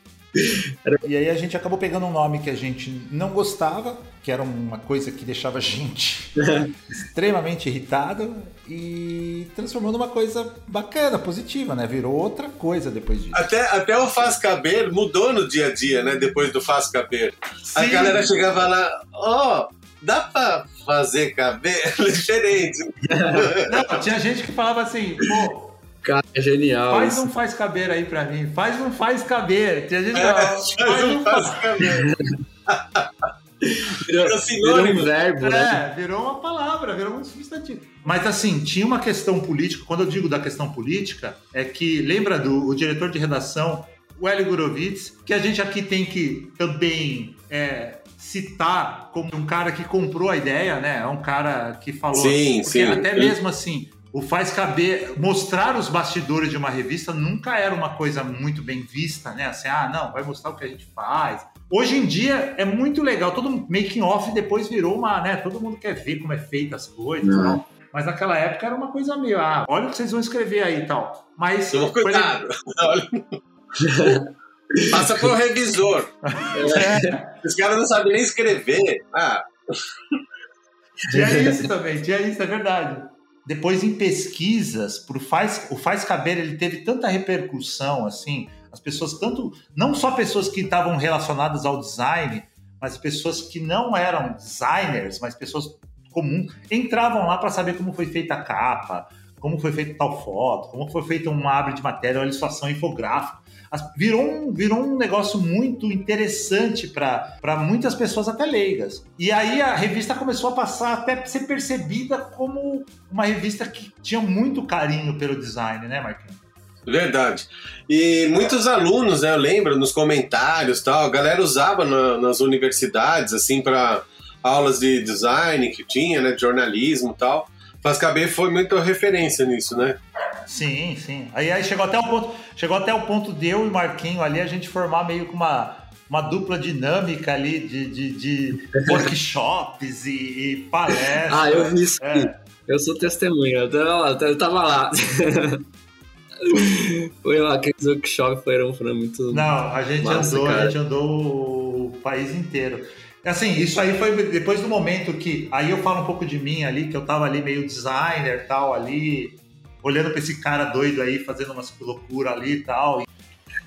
Speaker 1: E aí a gente acabou pegando um nome que a gente não gostava, que era uma coisa que deixava a gente extremamente irritado e transformou numa coisa bacana, positiva, né? Virou outra coisa depois disso.
Speaker 3: Até, até o Faz Caber mudou no dia a dia, né? Depois do Faz Caber. Sim. A galera chegava lá, ó, oh, dá pra fazer cabelo diferente.
Speaker 1: Não, tinha gente que falava assim, pô,
Speaker 2: Cara, é genial.
Speaker 1: Faz isso. um faz caber aí pra mim. Faz um faz caber. Tinha gente é, faz, faz um faz caber.
Speaker 2: virou, virou um verbo,
Speaker 1: é, né? virou uma palavra, virou um substantivo. Mas assim, tinha uma questão política. Quando eu digo da questão política, é que lembra do o diretor de redação, o Hélio Gurovitz, que a gente aqui tem que também é, citar como um cara que comprou a ideia, né? É um cara que falou.
Speaker 3: Sim,
Speaker 1: porque
Speaker 3: sim.
Speaker 1: até mesmo assim, o faz caber mostrar os bastidores de uma revista nunca era uma coisa muito bem vista, né? Assim, ah, não, vai mostrar o que a gente faz. Hoje em dia é muito legal, todo making off depois virou uma, né? Todo mundo quer ver como é feita as coisas, uhum. Mas naquela época era uma coisa meio, ah, olha o que vocês vão escrever aí e tal. Mas
Speaker 3: Toma cuidado. Passa pro revisor. É. Os caras não sabem nem escrever. Ah.
Speaker 1: Tinha isso também, tinha isso, é verdade. Depois, em pesquisas, pro faz, o Faz Caber ele teve tanta repercussão, assim, as pessoas, tanto não só pessoas que estavam relacionadas ao design, mas pessoas que não eram designers, mas pessoas comuns, entravam lá para saber como foi feita a capa, como foi feita tal foto, como foi feita uma abre de matéria, uma ilustração infográfica virou um, virou um negócio muito interessante para muitas pessoas, até leigas. E aí a revista começou a passar até ser percebida como uma revista que tinha muito carinho pelo design, né, Marquinhos?
Speaker 3: Verdade. E muitos alunos, né, eu lembro, nos comentários tal, a galera usava na, nas universidades, assim, para aulas de design que tinha, né, de jornalismo tal. Faz caber foi muita referência nisso, né?
Speaker 1: Sim, sim. Aí, aí chegou até o ponto, chegou até o ponto de eu e Marquinho ali a gente formar meio que uma, uma dupla dinâmica ali de, de, de workshops e, e, palestras.
Speaker 2: Ah, eu vi isso. É. Eu sou testemunha. Eu tava lá. Foi lá, aqueles workshops foram, foram muito.
Speaker 1: Não, a gente
Speaker 2: Massa,
Speaker 1: andou,
Speaker 2: cara.
Speaker 1: a gente andou o país inteiro. Assim, isso aí foi depois do momento que. Aí eu falo um pouco de mim ali, que eu tava ali meio designer tal, ali, olhando pra esse cara doido aí, fazendo umas loucura ali e tal.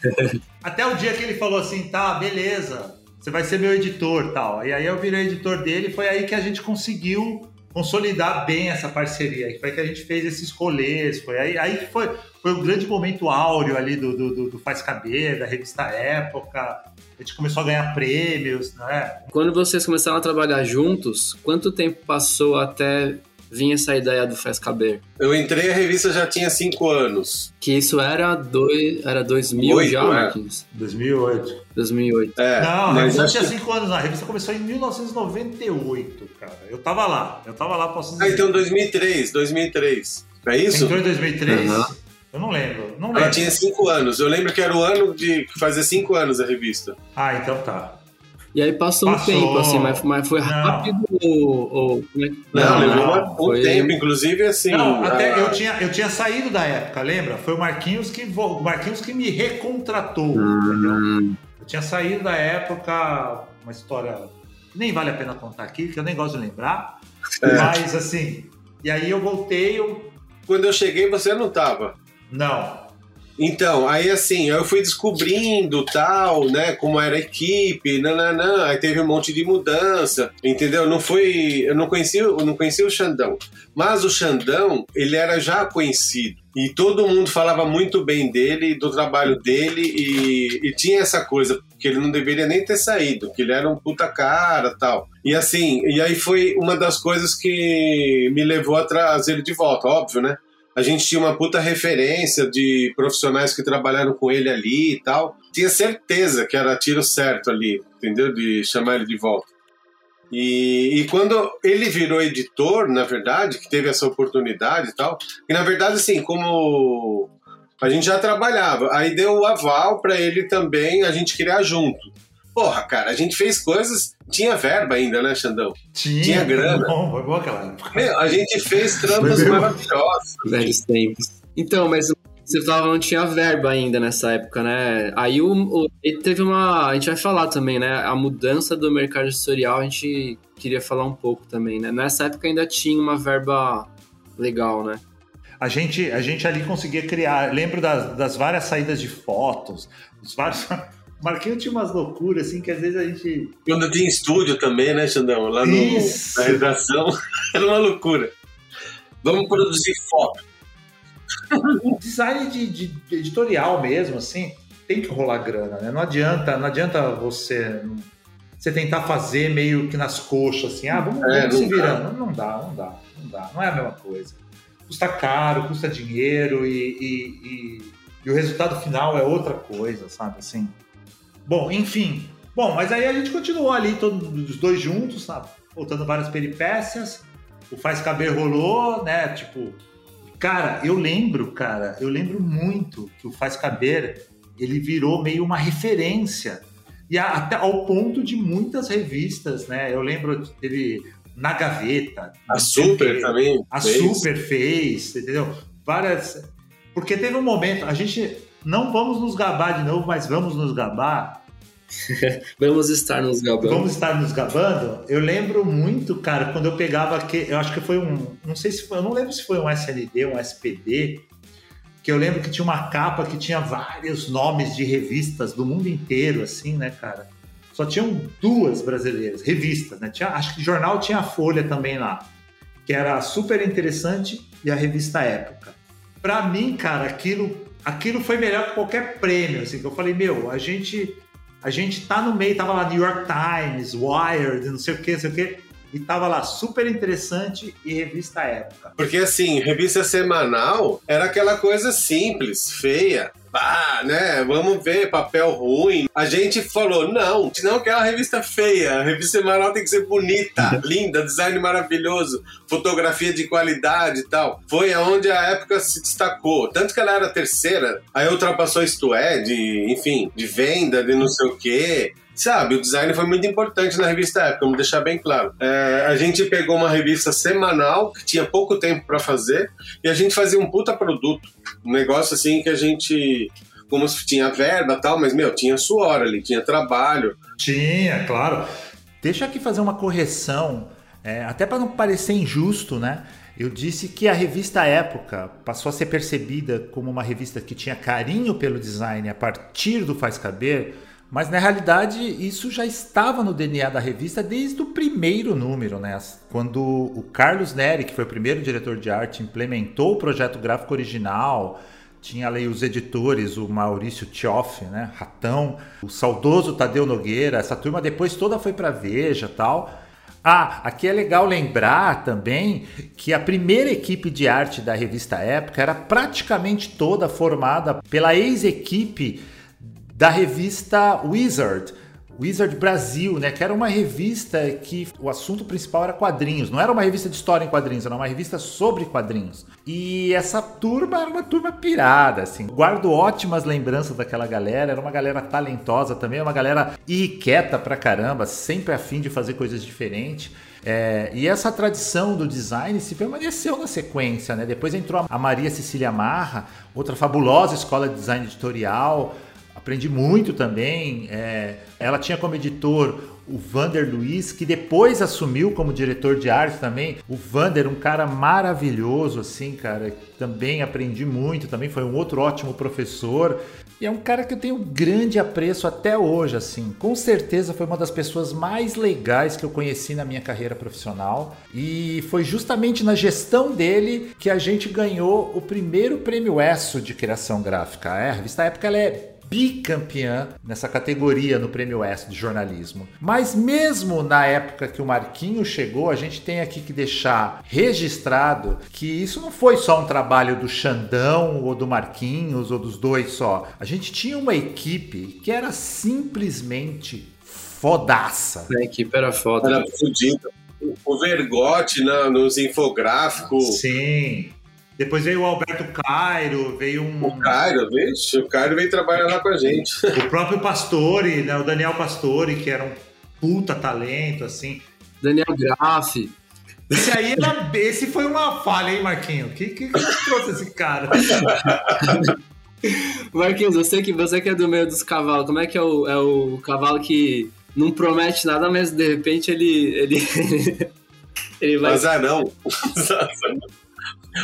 Speaker 1: Até o dia que ele falou assim, tá, beleza, você vai ser meu editor tal. E aí eu virei editor dele e foi aí que a gente conseguiu consolidar bem essa parceria. Foi que a gente fez esses rolês, foi aí, aí que foi, foi o grande momento áureo ali do, do, do, do Faz Caber, da revista Época. A gente começou a ganhar prêmios, né?
Speaker 2: Quando vocês começaram a trabalhar juntos, quanto tempo passou até vir essa ideia do Faz Caber?
Speaker 3: Eu entrei, a revista já tinha cinco anos.
Speaker 2: Que isso era, dois, era 2000
Speaker 3: Oito,
Speaker 2: já,
Speaker 3: é.
Speaker 2: Marquinhos?
Speaker 1: 2008.
Speaker 2: 2008.
Speaker 3: É,
Speaker 1: Não, a
Speaker 3: mas
Speaker 1: revista
Speaker 3: acho
Speaker 1: tinha
Speaker 3: que-
Speaker 1: cinco anos, não. A revista começou em 1998, cara. Eu tava lá, eu tava lá, posso dizer.
Speaker 3: Ah, então 2003, 2003. Não é isso?
Speaker 1: Entrou em 2003?
Speaker 2: Uhum.
Speaker 1: Eu não lembro, não
Speaker 3: Ela
Speaker 1: lembro.
Speaker 3: tinha cinco anos. Eu lembro que era o ano de fazer cinco anos a revista.
Speaker 1: Ah, então tá.
Speaker 2: E aí passou,
Speaker 1: Passou.
Speaker 2: um tempo, assim, mas, mas foi
Speaker 1: Não.
Speaker 2: rápido ou... ou que-
Speaker 3: Não, levou
Speaker 1: não,
Speaker 3: um
Speaker 2: foi-
Speaker 3: tempo, inclusive assim.
Speaker 1: Não, até eu tinha, eu tinha saído da época, lembra? Foi o Marquinhos que, o Marquinhos que me recontratou, entendeu?
Speaker 2: Hum,
Speaker 1: Eu tinha saído da época, uma história que nem vale a pena contar aqui, que eu nem gosto de lembrar.
Speaker 3: É.
Speaker 1: Mas assim, e aí eu voltei, eu.
Speaker 3: Quando eu cheguei, você não tava.
Speaker 1: Não.
Speaker 3: Então, aí assim, eu fui descobrindo tal, né, como era a equipe, nananã, aí teve um monte de mudança, entendeu? Não foi, eu não conhecia, não conhecia o Xandão, mas o Xandão, ele era já conhecido e todo mundo falava muito bem dele, do trabalho dele e, e tinha essa coisa que ele não deveria nem ter saído, que ele era um puta cara, tal. E assim, e aí foi uma das coisas que me levou a trazer ele de volta, óbvio, né? A gente tinha uma puta referência de profissionais que trabalharam com ele ali e tal. Tinha certeza que era tiro certo ali, entendeu? De chamar ele de volta. E, e quando ele virou editor, na verdade, que teve essa oportunidade e tal, e na verdade, assim, como a gente já trabalhava, aí deu o aval para ele também a gente criar junto. Porra, cara, a gente fez coisas, tinha verba ainda, né, Xandão?
Speaker 1: Tinha,
Speaker 3: Tinha grana.
Speaker 1: Bom, foi boa aquela época.
Speaker 3: Meu, a gente fez
Speaker 1: mesmo?
Speaker 3: maravilhosos.
Speaker 2: velhos tempos. Então, mas você falava que não tinha verba ainda nessa época, né? Aí o, o- teve uma. A gente vai falar também, né? A mudança do mercado editorial, a gente queria falar um pouco também, né? Nessa época ainda tinha uma verba legal, né?
Speaker 1: A gente, a gente ali conseguia criar. Lembro das, das várias saídas de fotos, os vários. O Marquinhos tinha umas loucuras, assim, que às vezes a gente.
Speaker 3: Quando tinha estúdio também, né, Xandão? Lá no, na redação. Era uma loucura. Vamos produzir foto.
Speaker 1: Design de, de- editorial mesmo, assim, tem que rolar grana, né? Não adianta, não adianta você, você tentar fazer meio que nas coxas, assim, ah, vamos,
Speaker 3: É,
Speaker 1: vamos se
Speaker 3: não
Speaker 1: virando. Não dá, não dá, não dá. Não é a mesma coisa. Custa caro, custa dinheiro e, e- e- e o resultado final é outra coisa, sabe? Assim. Bom, enfim. Bom, mas aí a gente continuou ali, todos os dois juntos, sabe? Voltando várias peripécias. O Faz Caber rolou, né? Tipo, Cara, eu lembro, cara, eu lembro muito que o Faz Caber, ele virou meio uma referência. E a- até ao ponto de muitas revistas, né? Eu lembro teve Na Gaveta.
Speaker 3: A Super também.
Speaker 1: A
Speaker 3: fez.
Speaker 1: Super fez, entendeu? Várias. Porque teve um momento, a gente não vamos nos gabar de novo, mas vamos nos gabar.
Speaker 2: Vamos estar nos gabando.
Speaker 1: Vamos estar nos gabando. Eu lembro muito, cara, quando eu pegava que eu acho que foi um, não sei se foi, eu não lembro se foi um SND, um SPD, que eu lembro que tinha uma capa que tinha vários nomes de revistas do mundo inteiro, assim, né, cara? Só tinham duas brasileiras, revistas, né? Tinha, acho que jornal tinha a Folha também lá, que era super interessante e a revista Época. Pra mim, cara, aquilo, aquilo foi melhor que qualquer prêmio, assim, que eu falei, meu, a gente a gente tá no meio, tava lá New York Times, Wired, não sei o que, não sei o que, e tava lá super interessante e revista época.
Speaker 3: Porque assim, revista semanal era aquela coisa simples, feia. Ah, né? Vamos ver, papel ruim. A gente falou, não, não aquela revista feia. A revista semanal tem que ser bonita, linda, design maravilhoso, fotografia de qualidade e tal. Foi aonde a época se destacou. Tanto que ela era terceira, aí ultrapassou Isto É, de, enfim, de venda, de não sei o quê. Sabe, o design foi muito importante na revista Época, vamos deixar bem claro. É, a gente pegou uma revista semanal que tinha pouco tempo para fazer e a gente fazia um puta produto. Um negócio assim que a gente como se tinha verba tal, mas, meu, tinha suor ali, tinha trabalho.
Speaker 1: Tinha, claro. Deixa aqui fazer uma correção, é, até para não parecer injusto, né? Eu disse que a revista Época passou a ser percebida como uma revista que tinha carinho pelo design a partir do Faz Caber, mas na realidade isso já estava no DNA da revista desde o primeiro número, né? Quando o Carlos Neri, que foi o primeiro diretor de arte, implementou o projeto gráfico original, tinha ali os editores, o Maurício Tioff, né, Ratão, o saudoso Tadeu Nogueira, essa turma depois toda foi para Veja tal. Ah, aqui é legal lembrar também que a primeira equipe de arte da revista Época era praticamente toda formada pela ex-equipe da revista Wizard, Wizard Brasil, né? Que era uma revista que o assunto principal era quadrinhos. Não era uma revista de história em quadrinhos, era uma revista sobre quadrinhos. E essa turma era uma turma pirada, assim. Guardo ótimas lembranças daquela galera. Era uma galera talentosa também, uma galera irrequieta pra caramba, sempre a fim de fazer coisas diferentes. É, e essa tradição do design se permaneceu na sequência, né? Depois entrou a Maria Cecília Marra, outra fabulosa escola de design editorial aprendi muito também. É, ela tinha como editor o Vander Luiz, que depois assumiu como diretor de arte também. O Vander, um cara maravilhoso, assim, cara. Também aprendi muito, também foi um outro ótimo professor. E é um cara que eu tenho grande apreço até hoje, assim. Com certeza foi uma das pessoas mais legais que eu conheci na minha carreira profissional. E foi justamente na gestão dele que a gente ganhou o primeiro prêmio ESSO de criação gráfica. É, a revista época ela é bicampeã nessa categoria no Prêmio Oeste de jornalismo. Mas mesmo na época que o Marquinho chegou, a gente tem aqui que deixar registrado que isso não foi só um trabalho do Xandão ou do Marquinhos ou dos dois só. A gente tinha uma equipe que era simplesmente fodaça.
Speaker 2: A equipe era foda.
Speaker 3: Era fodida. O Vergote né, nos infográficos.
Speaker 1: Sim. Depois veio o Alberto Cairo, veio um.
Speaker 3: O Cairo, vixe, o Cairo veio trabalhar lá com a gente.
Speaker 1: O próprio Pastore, né? O Daniel Pastore, que era um puta talento, assim.
Speaker 2: Daniel Graff.
Speaker 1: Esse aí era, esse foi uma falha, hein, Marquinho? O que, que, que trouxe esse cara?
Speaker 2: Marquinhos, você que, você que é do meio dos cavalos, como é que é o, é o cavalo que não promete nada, mas de repente ele. ele,
Speaker 3: ele vai. Azar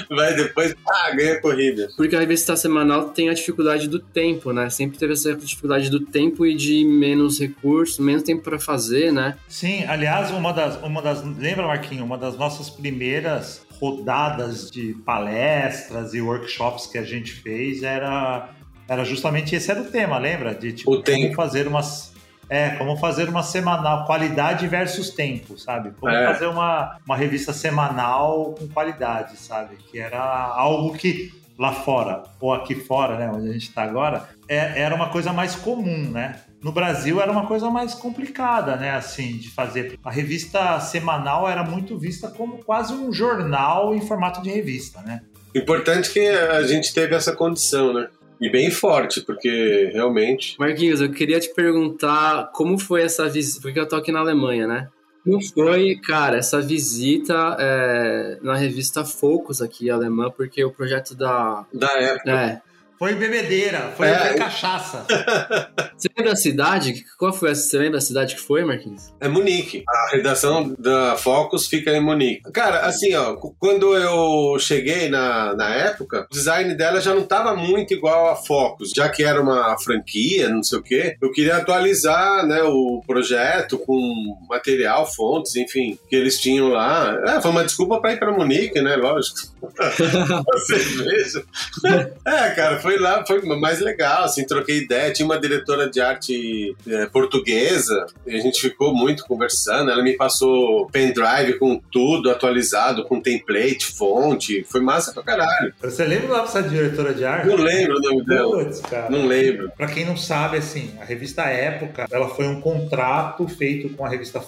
Speaker 3: Vai depois, ah, ganha corrida.
Speaker 2: Porque a revista semanal tem a dificuldade do tempo, né? Sempre teve essa dificuldade do tempo e de menos recursos, menos tempo para fazer, né?
Speaker 1: Sim, aliás, uma das, uma das. Lembra, Marquinho? Uma das nossas primeiras rodadas de palestras e workshops que a gente fez era. Era justamente esse era o tema, lembra? De tipo,
Speaker 3: o
Speaker 1: como fazer umas é, como fazer uma semanal, qualidade versus tempo, sabe? Como é. fazer uma, uma revista semanal com qualidade, sabe? Que era algo que lá fora, ou aqui fora, né, onde a gente está agora, é, era uma coisa mais comum, né? No Brasil era uma coisa mais complicada, né? Assim, de fazer. A revista semanal era muito vista como quase um jornal em formato de revista, né?
Speaker 3: Importante que a gente teve essa condição, né? E bem forte, porque realmente.
Speaker 2: Marquinhos, eu queria te perguntar como foi essa visita, porque eu tô aqui na Alemanha, né? Como foi, cara, essa visita é, na revista Focus aqui, alemã, porque o projeto da.
Speaker 3: Da época.
Speaker 2: É,
Speaker 1: foi bebedeira, foi é. cachaça.
Speaker 2: Você lembra a cidade? Qual foi essa? Você lembra a cidade que foi, Marquinhos?
Speaker 3: É Munique. A redação da Focus fica em Munique. Cara, assim, ó, quando eu cheguei na, na época, o design dela já não estava muito igual a Focus, já que era uma franquia, não sei o quê. Eu queria atualizar, né, o projeto com material, fontes, enfim, que eles tinham lá. É, foi uma desculpa para ir para Munique, né, lógico. Cerveja. é, cara, foi lá, foi mais legal, assim, troquei ideia. Tinha uma diretora de arte é, portuguesa, e a gente ficou muito conversando. Ela me passou pendrive com tudo atualizado, com template, fonte. Foi massa pra caralho.
Speaker 1: Você lembra lá dessa diretora de arte?
Speaker 3: Não lembro o nome dela. Cara. Não lembro.
Speaker 1: Pra quem não sabe, assim, a revista Época, ela foi um contrato feito com a revista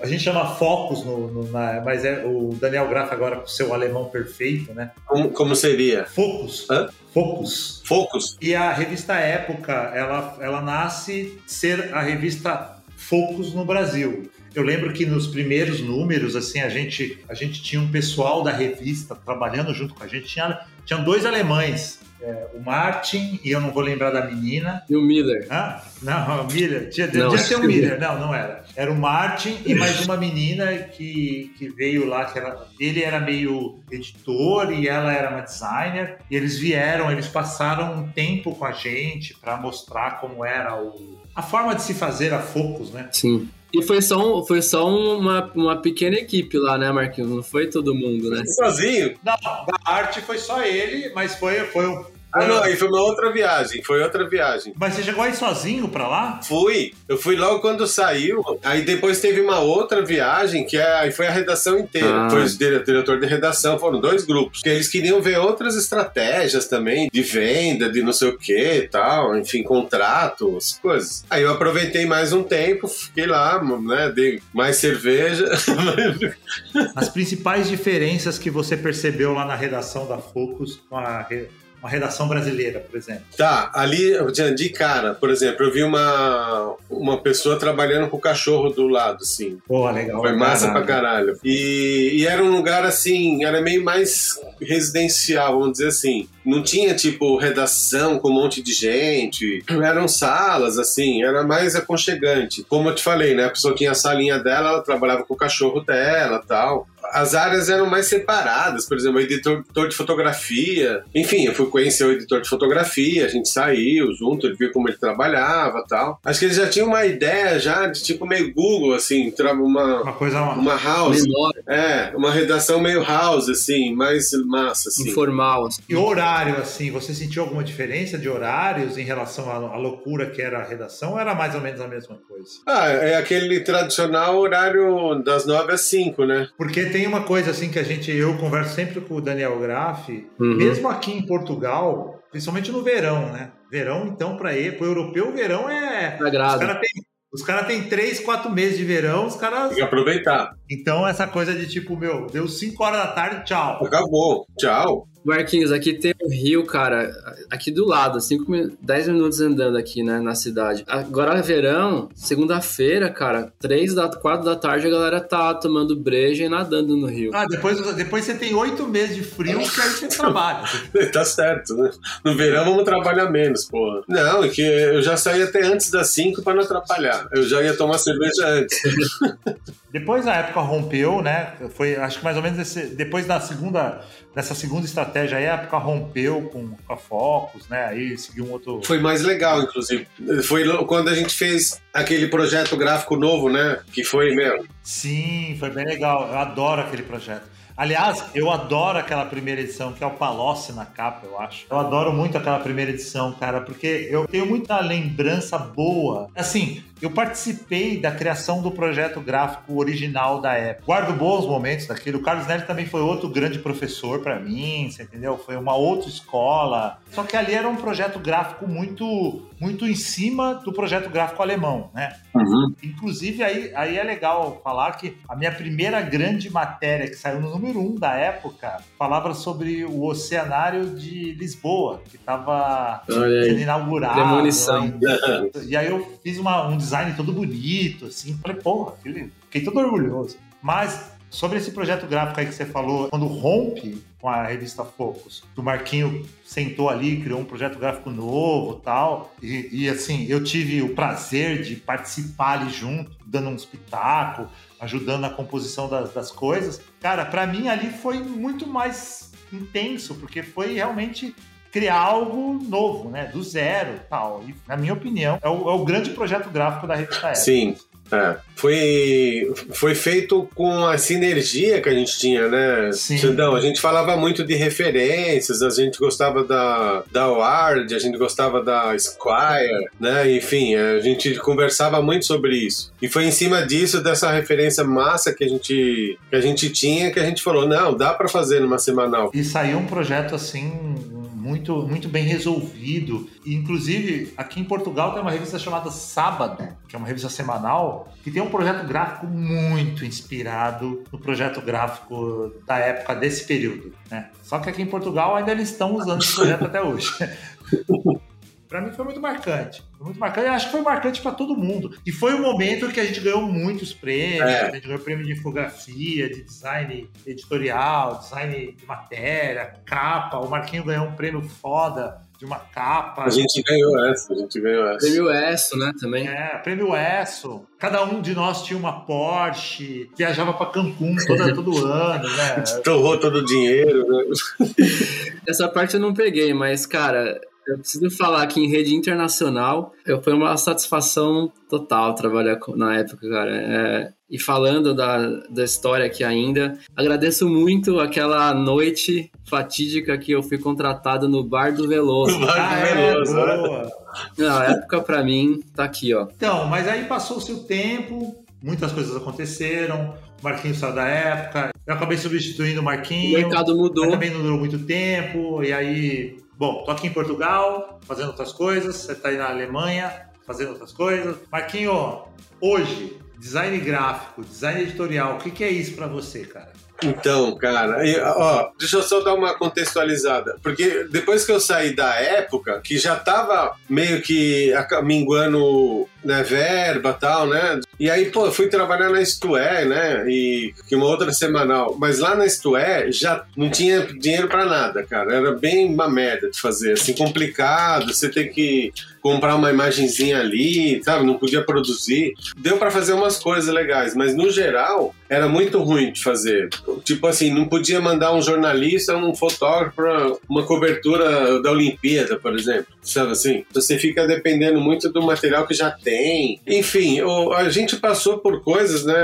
Speaker 1: a gente chama Focus, no, no, na, mas é o Daniel Graff agora com seu alemão perfeito, né?
Speaker 3: Como, como seria?
Speaker 1: Focus.
Speaker 3: Hã?
Speaker 1: Focus.
Speaker 3: Focus.
Speaker 1: E a revista Época, ela, ela nasce ser a revista focos no Brasil. Eu lembro que nos primeiros números, assim, a gente, a gente tinha um pessoal da revista trabalhando junto com a gente. Tinha, tinha dois alemães, é, o Martin e eu não vou lembrar da menina.
Speaker 2: E o Miller.
Speaker 1: Ah, não, o Miller. Tinha, não. tinha o Miller. Não, não era. Era o Martin e mais uma menina que, que veio lá, que era, ele era meio editor e ela era uma designer. E eles vieram, eles passaram um tempo com a gente para mostrar como era o, a forma de se fazer a Focus, né?
Speaker 2: Sim. E foi só, um, foi só uma, uma pequena equipe lá, né, Marquinhos? Não foi todo mundo, né?
Speaker 3: Sozinho?
Speaker 1: Não, da arte foi só ele, mas foi, foi,
Speaker 3: ah, não, aí foi uma outra viagem, foi outra viagem.
Speaker 1: Mas você chegou aí sozinho pra lá?
Speaker 3: Fui. Eu fui logo quando saiu. Aí depois teve uma outra viagem, que é, aí foi a redação inteira. Ah. Foi o diretor de redação, foram dois grupos. Que eles queriam ver outras estratégias também, de venda, de não sei o que e tal, enfim, contratos, coisas. Aí eu aproveitei mais um tempo, fiquei lá, né, dei mais cerveja.
Speaker 1: As principais diferenças que você percebeu lá na redação da Focus com a uma redação brasileira, por exemplo?
Speaker 3: Tá, ali, de cara, por exemplo, eu vi uma, uma pessoa trabalhando com o cachorro do lado, assim.
Speaker 1: Pô, legal.
Speaker 3: Foi massa caralho. pra caralho. E, e era um lugar, assim, era meio mais residencial, vamos dizer assim. Não tinha, tipo, redação com um monte de gente. Eram salas, assim, era mais aconchegante. Como eu te falei, né? A pessoa tinha a salinha dela, ela trabalhava com o cachorro dela tal as áreas eram mais separadas, por exemplo, o editor, editor, de fotografia. Enfim, eu fui conhecer o editor de fotografia, a gente saiu junto, ele viu como ele trabalhava tal. Acho que ele já tinha uma ideia já de tipo meio Google, assim, uma,
Speaker 1: uma coisa
Speaker 3: uma house. Menor. É, uma redação meio house, assim, mais massa, assim.
Speaker 2: Informal. Assim.
Speaker 1: E horário, assim, você sentiu alguma diferença de horários em relação à, à loucura que era a redação ou era mais ou menos a mesma coisa?
Speaker 3: Ah, é aquele tradicional horário das nove às cinco, né?
Speaker 1: Porque tem uma coisa assim que a gente, eu converso sempre com o Daniel Graff, uhum. mesmo aqui em Portugal, principalmente no verão, né? Verão, então, para o europeu, o verão é.
Speaker 2: Sagrado.
Speaker 1: Os caras têm os cara tem três, quatro meses de verão, os caras.
Speaker 3: Tem que aproveitar.
Speaker 1: Então, essa coisa de tipo, meu, deu 5 horas da tarde, tchau.
Speaker 3: Acabou, tchau.
Speaker 2: Marquinhos, aqui tem um rio, cara, aqui do lado, 10 minutos andando aqui, né, na cidade. Agora é verão, segunda-feira, cara, 3 da 4 da tarde a galera tá tomando breja e nadando no rio.
Speaker 1: Ah, depois, depois você tem 8 meses de frio que aí você trabalha.
Speaker 3: tá certo, né? No verão vamos trabalhar menos, porra. Não, é que eu já saí até antes das 5 para não atrapalhar. Eu já ia tomar cerveja antes.
Speaker 1: depois a época rompeu, né? Foi, acho que mais ou menos esse, depois da segunda nessa segunda estratégia aí, a época rompeu com, com a Focus, né? Aí seguiu um outro.
Speaker 3: Foi mais legal, inclusive. Foi quando a gente fez aquele projeto gráfico novo, né? Que foi mesmo.
Speaker 1: Sim, foi bem legal. Eu adoro aquele projeto. Aliás, eu adoro aquela primeira edição, que é o Palocci na capa, eu acho. Eu adoro muito aquela primeira edição, cara, porque eu tenho muita lembrança boa. Assim, eu participei da criação do projeto gráfico original da época. Guardo bons momentos daquilo. O Carlos Nelly também foi outro grande professor para mim, você entendeu? Foi uma outra escola. Só que ali era um projeto gráfico muito muito em cima do projeto gráfico alemão, né? Uhum. Inclusive, aí, aí é legal falar que a minha primeira grande matéria que saiu no número um da época falava sobre o oceanário de Lisboa, que estava sendo inaugurado.
Speaker 2: Demolição.
Speaker 1: E aí eu fiz uma, um design todo bonito, assim. Falei, porra, fiquei todo orgulhoso. Mas sobre esse projeto gráfico aí que você falou, quando rompe com a revista Focus, o Marquinho sentou ali, criou um projeto gráfico novo tal. E, e assim, eu tive o prazer de participar ali junto, dando um espetáculo, ajudando na composição das, das coisas. Cara, para mim ali foi muito mais intenso, porque foi realmente criar algo novo, né? Do zero tal. E, na minha opinião, é o, é o grande projeto gráfico da revista Época.
Speaker 3: Sim. É, foi, foi feito com a sinergia que a gente tinha, né? Sim. Então, a gente falava muito de referências, a gente gostava da, da Ward, a gente gostava da Squire, né? Enfim, a gente conversava muito sobre isso. E foi em cima disso, dessa referência massa que a gente, que a gente tinha, que a gente falou, não, dá para fazer numa semanal.
Speaker 1: E saiu um projeto assim muito, muito bem resolvido. E, inclusive, aqui em Portugal tem uma revista chamada Sábado, que é uma revista semanal, que tem um projeto gráfico muito inspirado no projeto gráfico da época desse período. Né? Só que aqui em Portugal ainda eles estão usando esse projeto até hoje. para mim foi muito marcante. Foi muito marcante, acho que foi marcante para todo mundo. E foi um momento que a gente ganhou muitos prêmios, é. a gente ganhou prêmio de infografia, de design editorial, design de matéria, capa. O Marquinho ganhou um prêmio foda de uma capa.
Speaker 3: A gente ganhou essa, a gente ganhou essa.
Speaker 2: Prêmio ESSO, né, também.
Speaker 1: É, prêmio ESSO. Cada um de nós tinha uma Porsche, viajava para Cancún toda, todo ano, né?
Speaker 3: Torrou todo o dinheiro, né?
Speaker 2: Essa parte eu não peguei, mas, cara, eu preciso falar que em rede internacional foi uma satisfação total trabalhar na época, cara. É, e falando da, da história aqui ainda, agradeço muito aquela noite fatídica que eu fui contratado no Bar do Veloso.
Speaker 3: No Bar do ah, Veloso, é, boa.
Speaker 2: Não, a época pra mim tá aqui, ó.
Speaker 1: Então, mas aí passou-se o tempo, muitas coisas aconteceram, o Marquinhos saiu da época, eu acabei substituindo o Marquinhos.
Speaker 2: O mercado mudou.
Speaker 1: também não durou muito tempo, e aí Bom, tô aqui em Portugal, fazendo outras coisas, você tá aí na Alemanha, fazendo outras coisas. Marquinho, hoje, design gráfico, design editorial, o que, que é isso para você, cara?
Speaker 3: Então, cara, ó, deixa eu só dar uma contextualizada. Porque depois que eu saí da época, que já tava meio que minguando né, verba tal, né? E aí, pô, fui trabalhar na Isto é, né? E uma outra semanal. Mas lá na Isto é já não tinha dinheiro para nada, cara. Era bem uma merda de fazer, assim, complicado. Você tem que comprar uma imagenzinha ali, sabe? Não podia produzir. Deu para fazer umas coisas legais, mas no geral era muito ruim de fazer. Tipo assim, não podia mandar um jornalista, um fotógrafo para uma cobertura da Olimpíada, por exemplo. Sabe assim? Você fica dependendo muito do material que já tem. Enfim, a gente passou por coisas, né,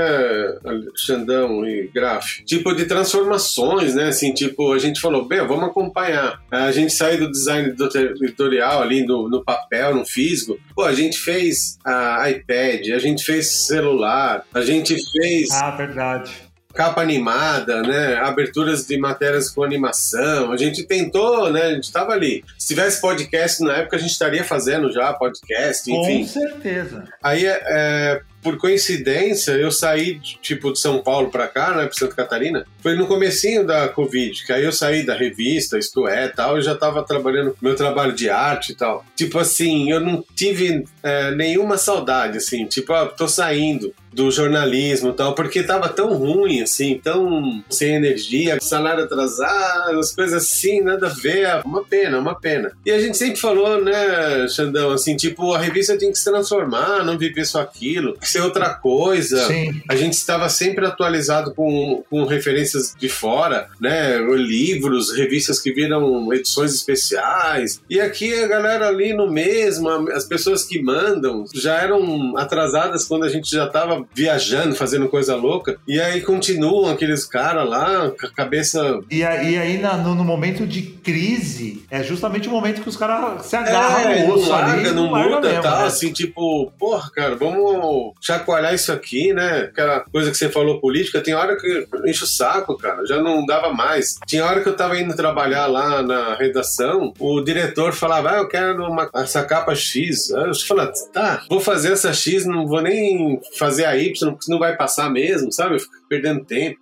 Speaker 3: Xandão e Graf, tipo de transformações, né? Assim, tipo, a gente falou, bem, vamos acompanhar. A gente saiu do design editorial ali no, no papel no físico. Pô, a gente fez a iPad, a gente fez celular, a gente fez.
Speaker 1: Ah, verdade
Speaker 3: capa animada, né? Aberturas de matérias com animação. A gente tentou, né? A gente estava ali. Se tivesse podcast na época, a gente estaria fazendo já podcast, enfim.
Speaker 1: Com certeza.
Speaker 3: Aí, é, por coincidência, eu saí, tipo, de São Paulo para cá, né, para Santa Catarina, foi no comecinho da Covid, que aí eu saí da revista, isto é, tal, e já tava trabalhando meu trabalho de arte e tal. Tipo assim, eu não tive é, nenhuma saudade, assim, tipo, ah, tô saindo do jornalismo e tal, porque tava tão ruim, assim, tão sem energia, salário atrasado, as coisas assim, nada a ver, uma pena, uma pena. E a gente sempre falou, né, Xandão, assim, tipo, a revista tem que se transformar, não viver só aquilo ser outra coisa. Sim. A gente estava sempre atualizado com, com referências de fora, né? Livros, revistas que viram edições especiais. E aqui a galera ali no mesmo, as pessoas que mandam já eram atrasadas quando a gente já viajando, fazendo coisa louca. E aí continuam aqueles caras lá, com a cabeça.
Speaker 1: E aí, e aí na, no, no, momento de crise, é justamente o momento que os caras se agarram é, no osso
Speaker 3: não larga,
Speaker 1: ali.
Speaker 3: Não, não muda, mesmo, tá? Né? Assim, tipo, porra, cara, vamos chacoalhar isso aqui, né? Aquela coisa que você falou política, tem hora que enche o saco, cara, já não dava mais. Tinha hora que eu tava indo trabalhar lá na redação, o diretor falava, ah, eu quero uma, essa capa X. Aí eu falava, tá, vou fazer essa X, não vou nem fazer a Y, porque não vai passar mesmo, sabe? Eu fico perdendo tempo.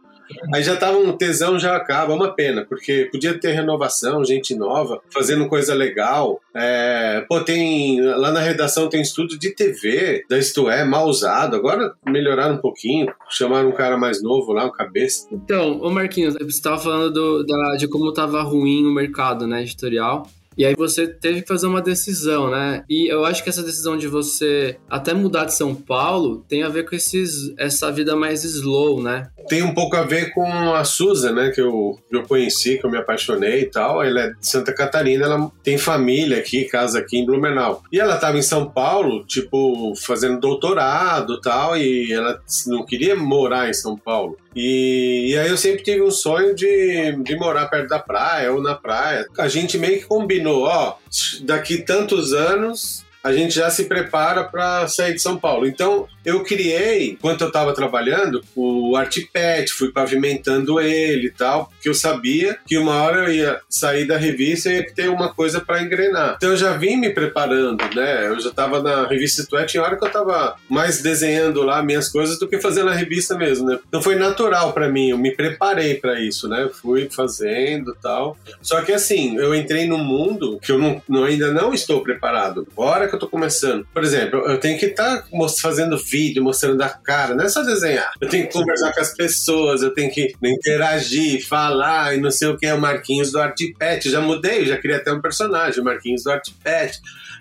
Speaker 3: Aí já tava um tesão, já acaba, uma pena, porque podia ter renovação, gente nova, fazendo coisa legal. É, pô, tem. Lá na redação tem estúdio de TV, da Isto É, mal usado. Agora melhoraram um pouquinho, chamaram um cara mais novo lá, o cabeça.
Speaker 2: Então, ô Marquinhos, você estava falando do, da, de como tava ruim o mercado, né, editorial. E aí você teve que fazer uma decisão, né? E eu acho que essa decisão de você até mudar de São Paulo tem a ver com esses, essa vida mais slow, né?
Speaker 3: Tem um pouco a ver com a Susan, né? Que eu, eu conheci, que eu me apaixonei e tal. Ela é de Santa Catarina, ela tem família aqui, casa aqui em Blumenau. E ela estava em São Paulo, tipo, fazendo doutorado e tal, e ela não queria morar em São Paulo. E, e, aí eu sempre tive um sonho de, de morar perto da praia ou na praia. A gente meio que combinou, ó, daqui tantos anos a gente já se prepara para sair de São Paulo. Então, eu criei, enquanto eu estava trabalhando, o Artipet, fui pavimentando ele e tal, porque eu sabia que uma hora eu ia sair da revista e ia ter uma coisa para engrenar. Então, eu já vim me preparando, né? Eu já estava na revista Tué, tinha hora que eu estava mais desenhando lá minhas coisas do que fazendo a revista mesmo, né? Então, foi natural para mim, eu me preparei para isso, né? Eu fui fazendo tal. Só que assim, eu entrei num mundo que eu não, não ainda não estou preparado. Agora que eu tô começando. Por exemplo, eu tenho que estar tá fazendo vídeo, mostrando a cara, não é só desenhar. Eu tenho que conversar com as pessoas, eu tenho que interagir, falar e não sei o que. É o Marquinhos do Artipet. Já mudei, já criei até um personagem, Marquinhos do Artipet.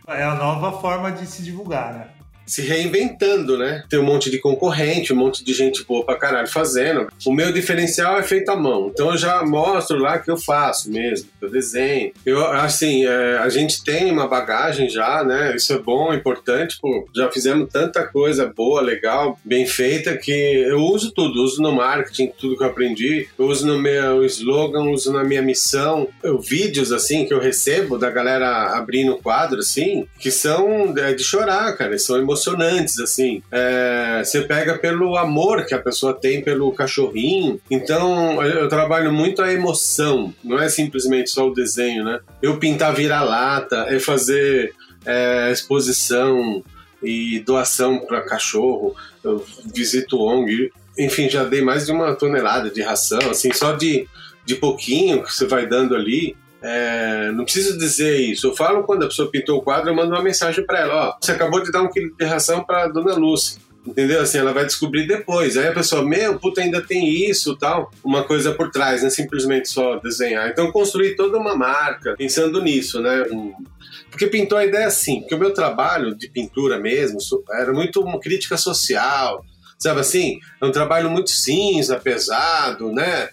Speaker 1: É a nova forma de se divulgar, né?
Speaker 3: Se reinventando, né? Tem um monte de concorrente, um monte de gente boa pra caralho fazendo. O meu diferencial é feito à mão. Então eu já mostro lá que eu faço mesmo, que eu desenho. Eu, assim, é, a gente tem uma bagagem já, né? Isso é bom, importante. Pô, já fizemos tanta coisa boa, legal, bem feita, que eu uso tudo. Uso no marketing, tudo que eu aprendi. Eu uso no meu slogan, uso na minha missão. Eu, vídeos, assim, que eu recebo da galera abrindo quadro, assim, que são é, de chorar, cara. São emocionantes emocionantes, assim. É, você pega pelo amor que a pessoa tem pelo cachorrinho. Então, eu trabalho muito a emoção, não é simplesmente só o desenho, né? Eu pintar vira-lata, é fazer é, exposição e doação para cachorro. Eu visito ONG. Enfim, já dei mais de uma tonelada de ração, assim, só de, de pouquinho que você vai dando ali. É, não preciso dizer isso. Eu falo quando a pessoa pintou o quadro, eu mando uma mensagem para ela: Ó, você acabou de dar um quilo de ração para dona Lúcia. Entendeu? Assim, ela vai descobrir depois. Aí a pessoa, meu, puta, ainda tem isso tal. Uma coisa por trás, não é simplesmente só desenhar. Então, construir toda uma marca pensando nisso, né? Porque pintou a ideia assim, porque o meu trabalho de pintura mesmo era muito uma crítica social, sabe assim? É um trabalho muito cinza, pesado, né?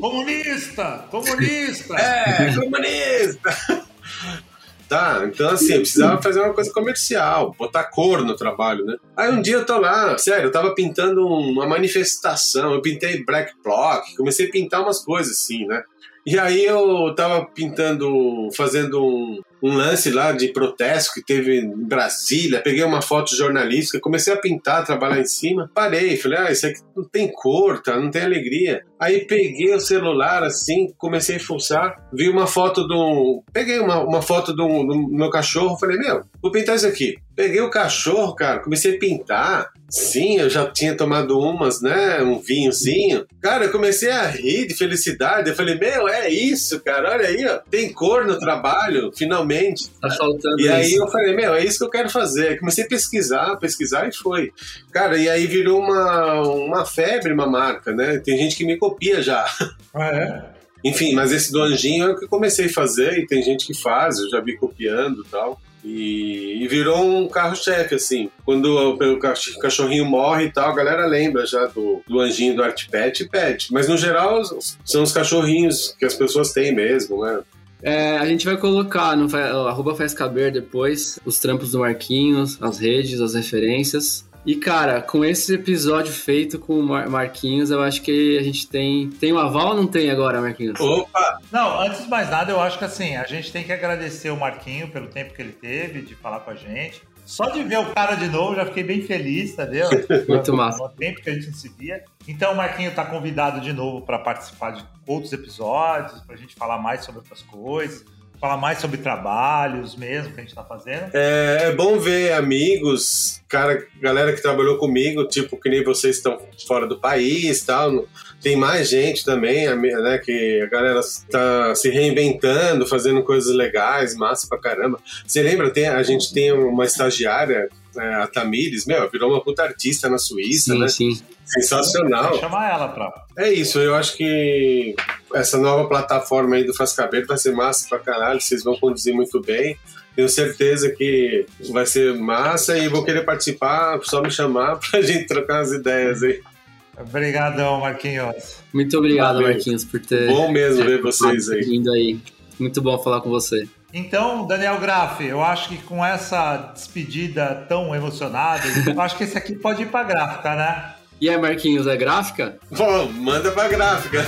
Speaker 1: Comunista! Comunista!
Speaker 3: é, comunista! Tá, então assim, eu precisava fazer uma coisa comercial, botar cor no trabalho, né? Aí um dia eu tô lá, sério, eu tava pintando uma manifestação, eu pintei black block, comecei a pintar umas coisas assim, né? E aí eu tava pintando, fazendo um, um lance lá de protesto que teve em Brasília, peguei uma foto jornalística, comecei a pintar, trabalhar em cima, parei, falei, ah, isso aqui não tem cor, tá? não tem alegria. Aí peguei o celular assim, comecei a fuçar, vi uma foto de um. Peguei uma, uma foto do, do meu cachorro, falei, meu, vou pintar isso aqui. Peguei o cachorro, cara, comecei a pintar. Sim, eu já tinha tomado umas, né? Um vinhozinho. Cara, eu comecei a rir de felicidade. Eu falei, meu, é isso, cara. Olha aí, ó. Tem cor no trabalho, finalmente.
Speaker 2: Tá faltando
Speaker 3: E aí
Speaker 2: isso.
Speaker 3: eu falei, meu, é isso que eu quero fazer. Comecei a pesquisar, pesquisar e foi. Cara, e aí virou uma, uma febre, uma marca, né? Tem gente que me copia já.
Speaker 1: Ah, é?
Speaker 3: Enfim, mas esse do anjinho é o que eu comecei a fazer e tem gente que faz, eu já vi copiando e tal. E, e virou um carro-chefe, assim. Quando o cachorrinho morre e tal, a galera lembra já do, do anjinho do Art Pet e pet. Mas no geral, são os cachorrinhos que as pessoas têm mesmo, né?
Speaker 2: É, a gente vai colocar no arroba faz caber depois os trampos do Marquinhos, as redes, as referências. E, cara, com esse episódio feito com o Mar Marquinhos, eu acho que a gente tem. Tem um aval ou não tem agora, Marquinhos?
Speaker 3: Opa!
Speaker 1: Não, antes de mais nada, eu acho que assim, a gente tem que agradecer o Marquinho pelo tempo que ele teve de falar com a gente. Só de ver o cara de novo, já fiquei bem feliz, entendeu?
Speaker 2: Muito massa.
Speaker 1: O tempo que a gente não se via. Então, o Marquinho está convidado de novo para participar de outros episódios, para a gente falar mais sobre outras coisas falar mais sobre trabalhos mesmo que a gente tá fazendo.
Speaker 3: É, é bom ver amigos, cara, galera que trabalhou comigo, tipo, que nem vocês estão fora do país tal. Tem mais gente também, né? Que a galera está se reinventando, fazendo coisas legais, massa pra caramba. Você lembra? Tem, a gente tem uma estagiária é, a Tamires, meu, virou uma puta artista na Suíça,
Speaker 2: sim,
Speaker 3: né?
Speaker 2: Sim,
Speaker 3: Sensacional.
Speaker 1: Chamar ela pra.
Speaker 3: É isso, eu acho que essa nova plataforma aí do Faz Cabelo vai ser massa pra caralho, vocês vão conduzir muito bem. Tenho certeza que vai ser massa e vou querer participar, só me chamar pra gente trocar umas ideias aí.
Speaker 1: Obrigadão, Marquinhos.
Speaker 2: Muito obrigado, Valeu. Marquinhos, por ter.
Speaker 3: Bom mesmo ver vocês aí.
Speaker 2: Vindo aí. Muito bom falar com você.
Speaker 1: Então, Daniel Graff, eu acho que com essa despedida tão emocionada, eu acho que esse aqui pode ir pra gráfica, né?
Speaker 2: E aí, Marquinhos, é gráfica?
Speaker 3: Bom, manda pra gráfica.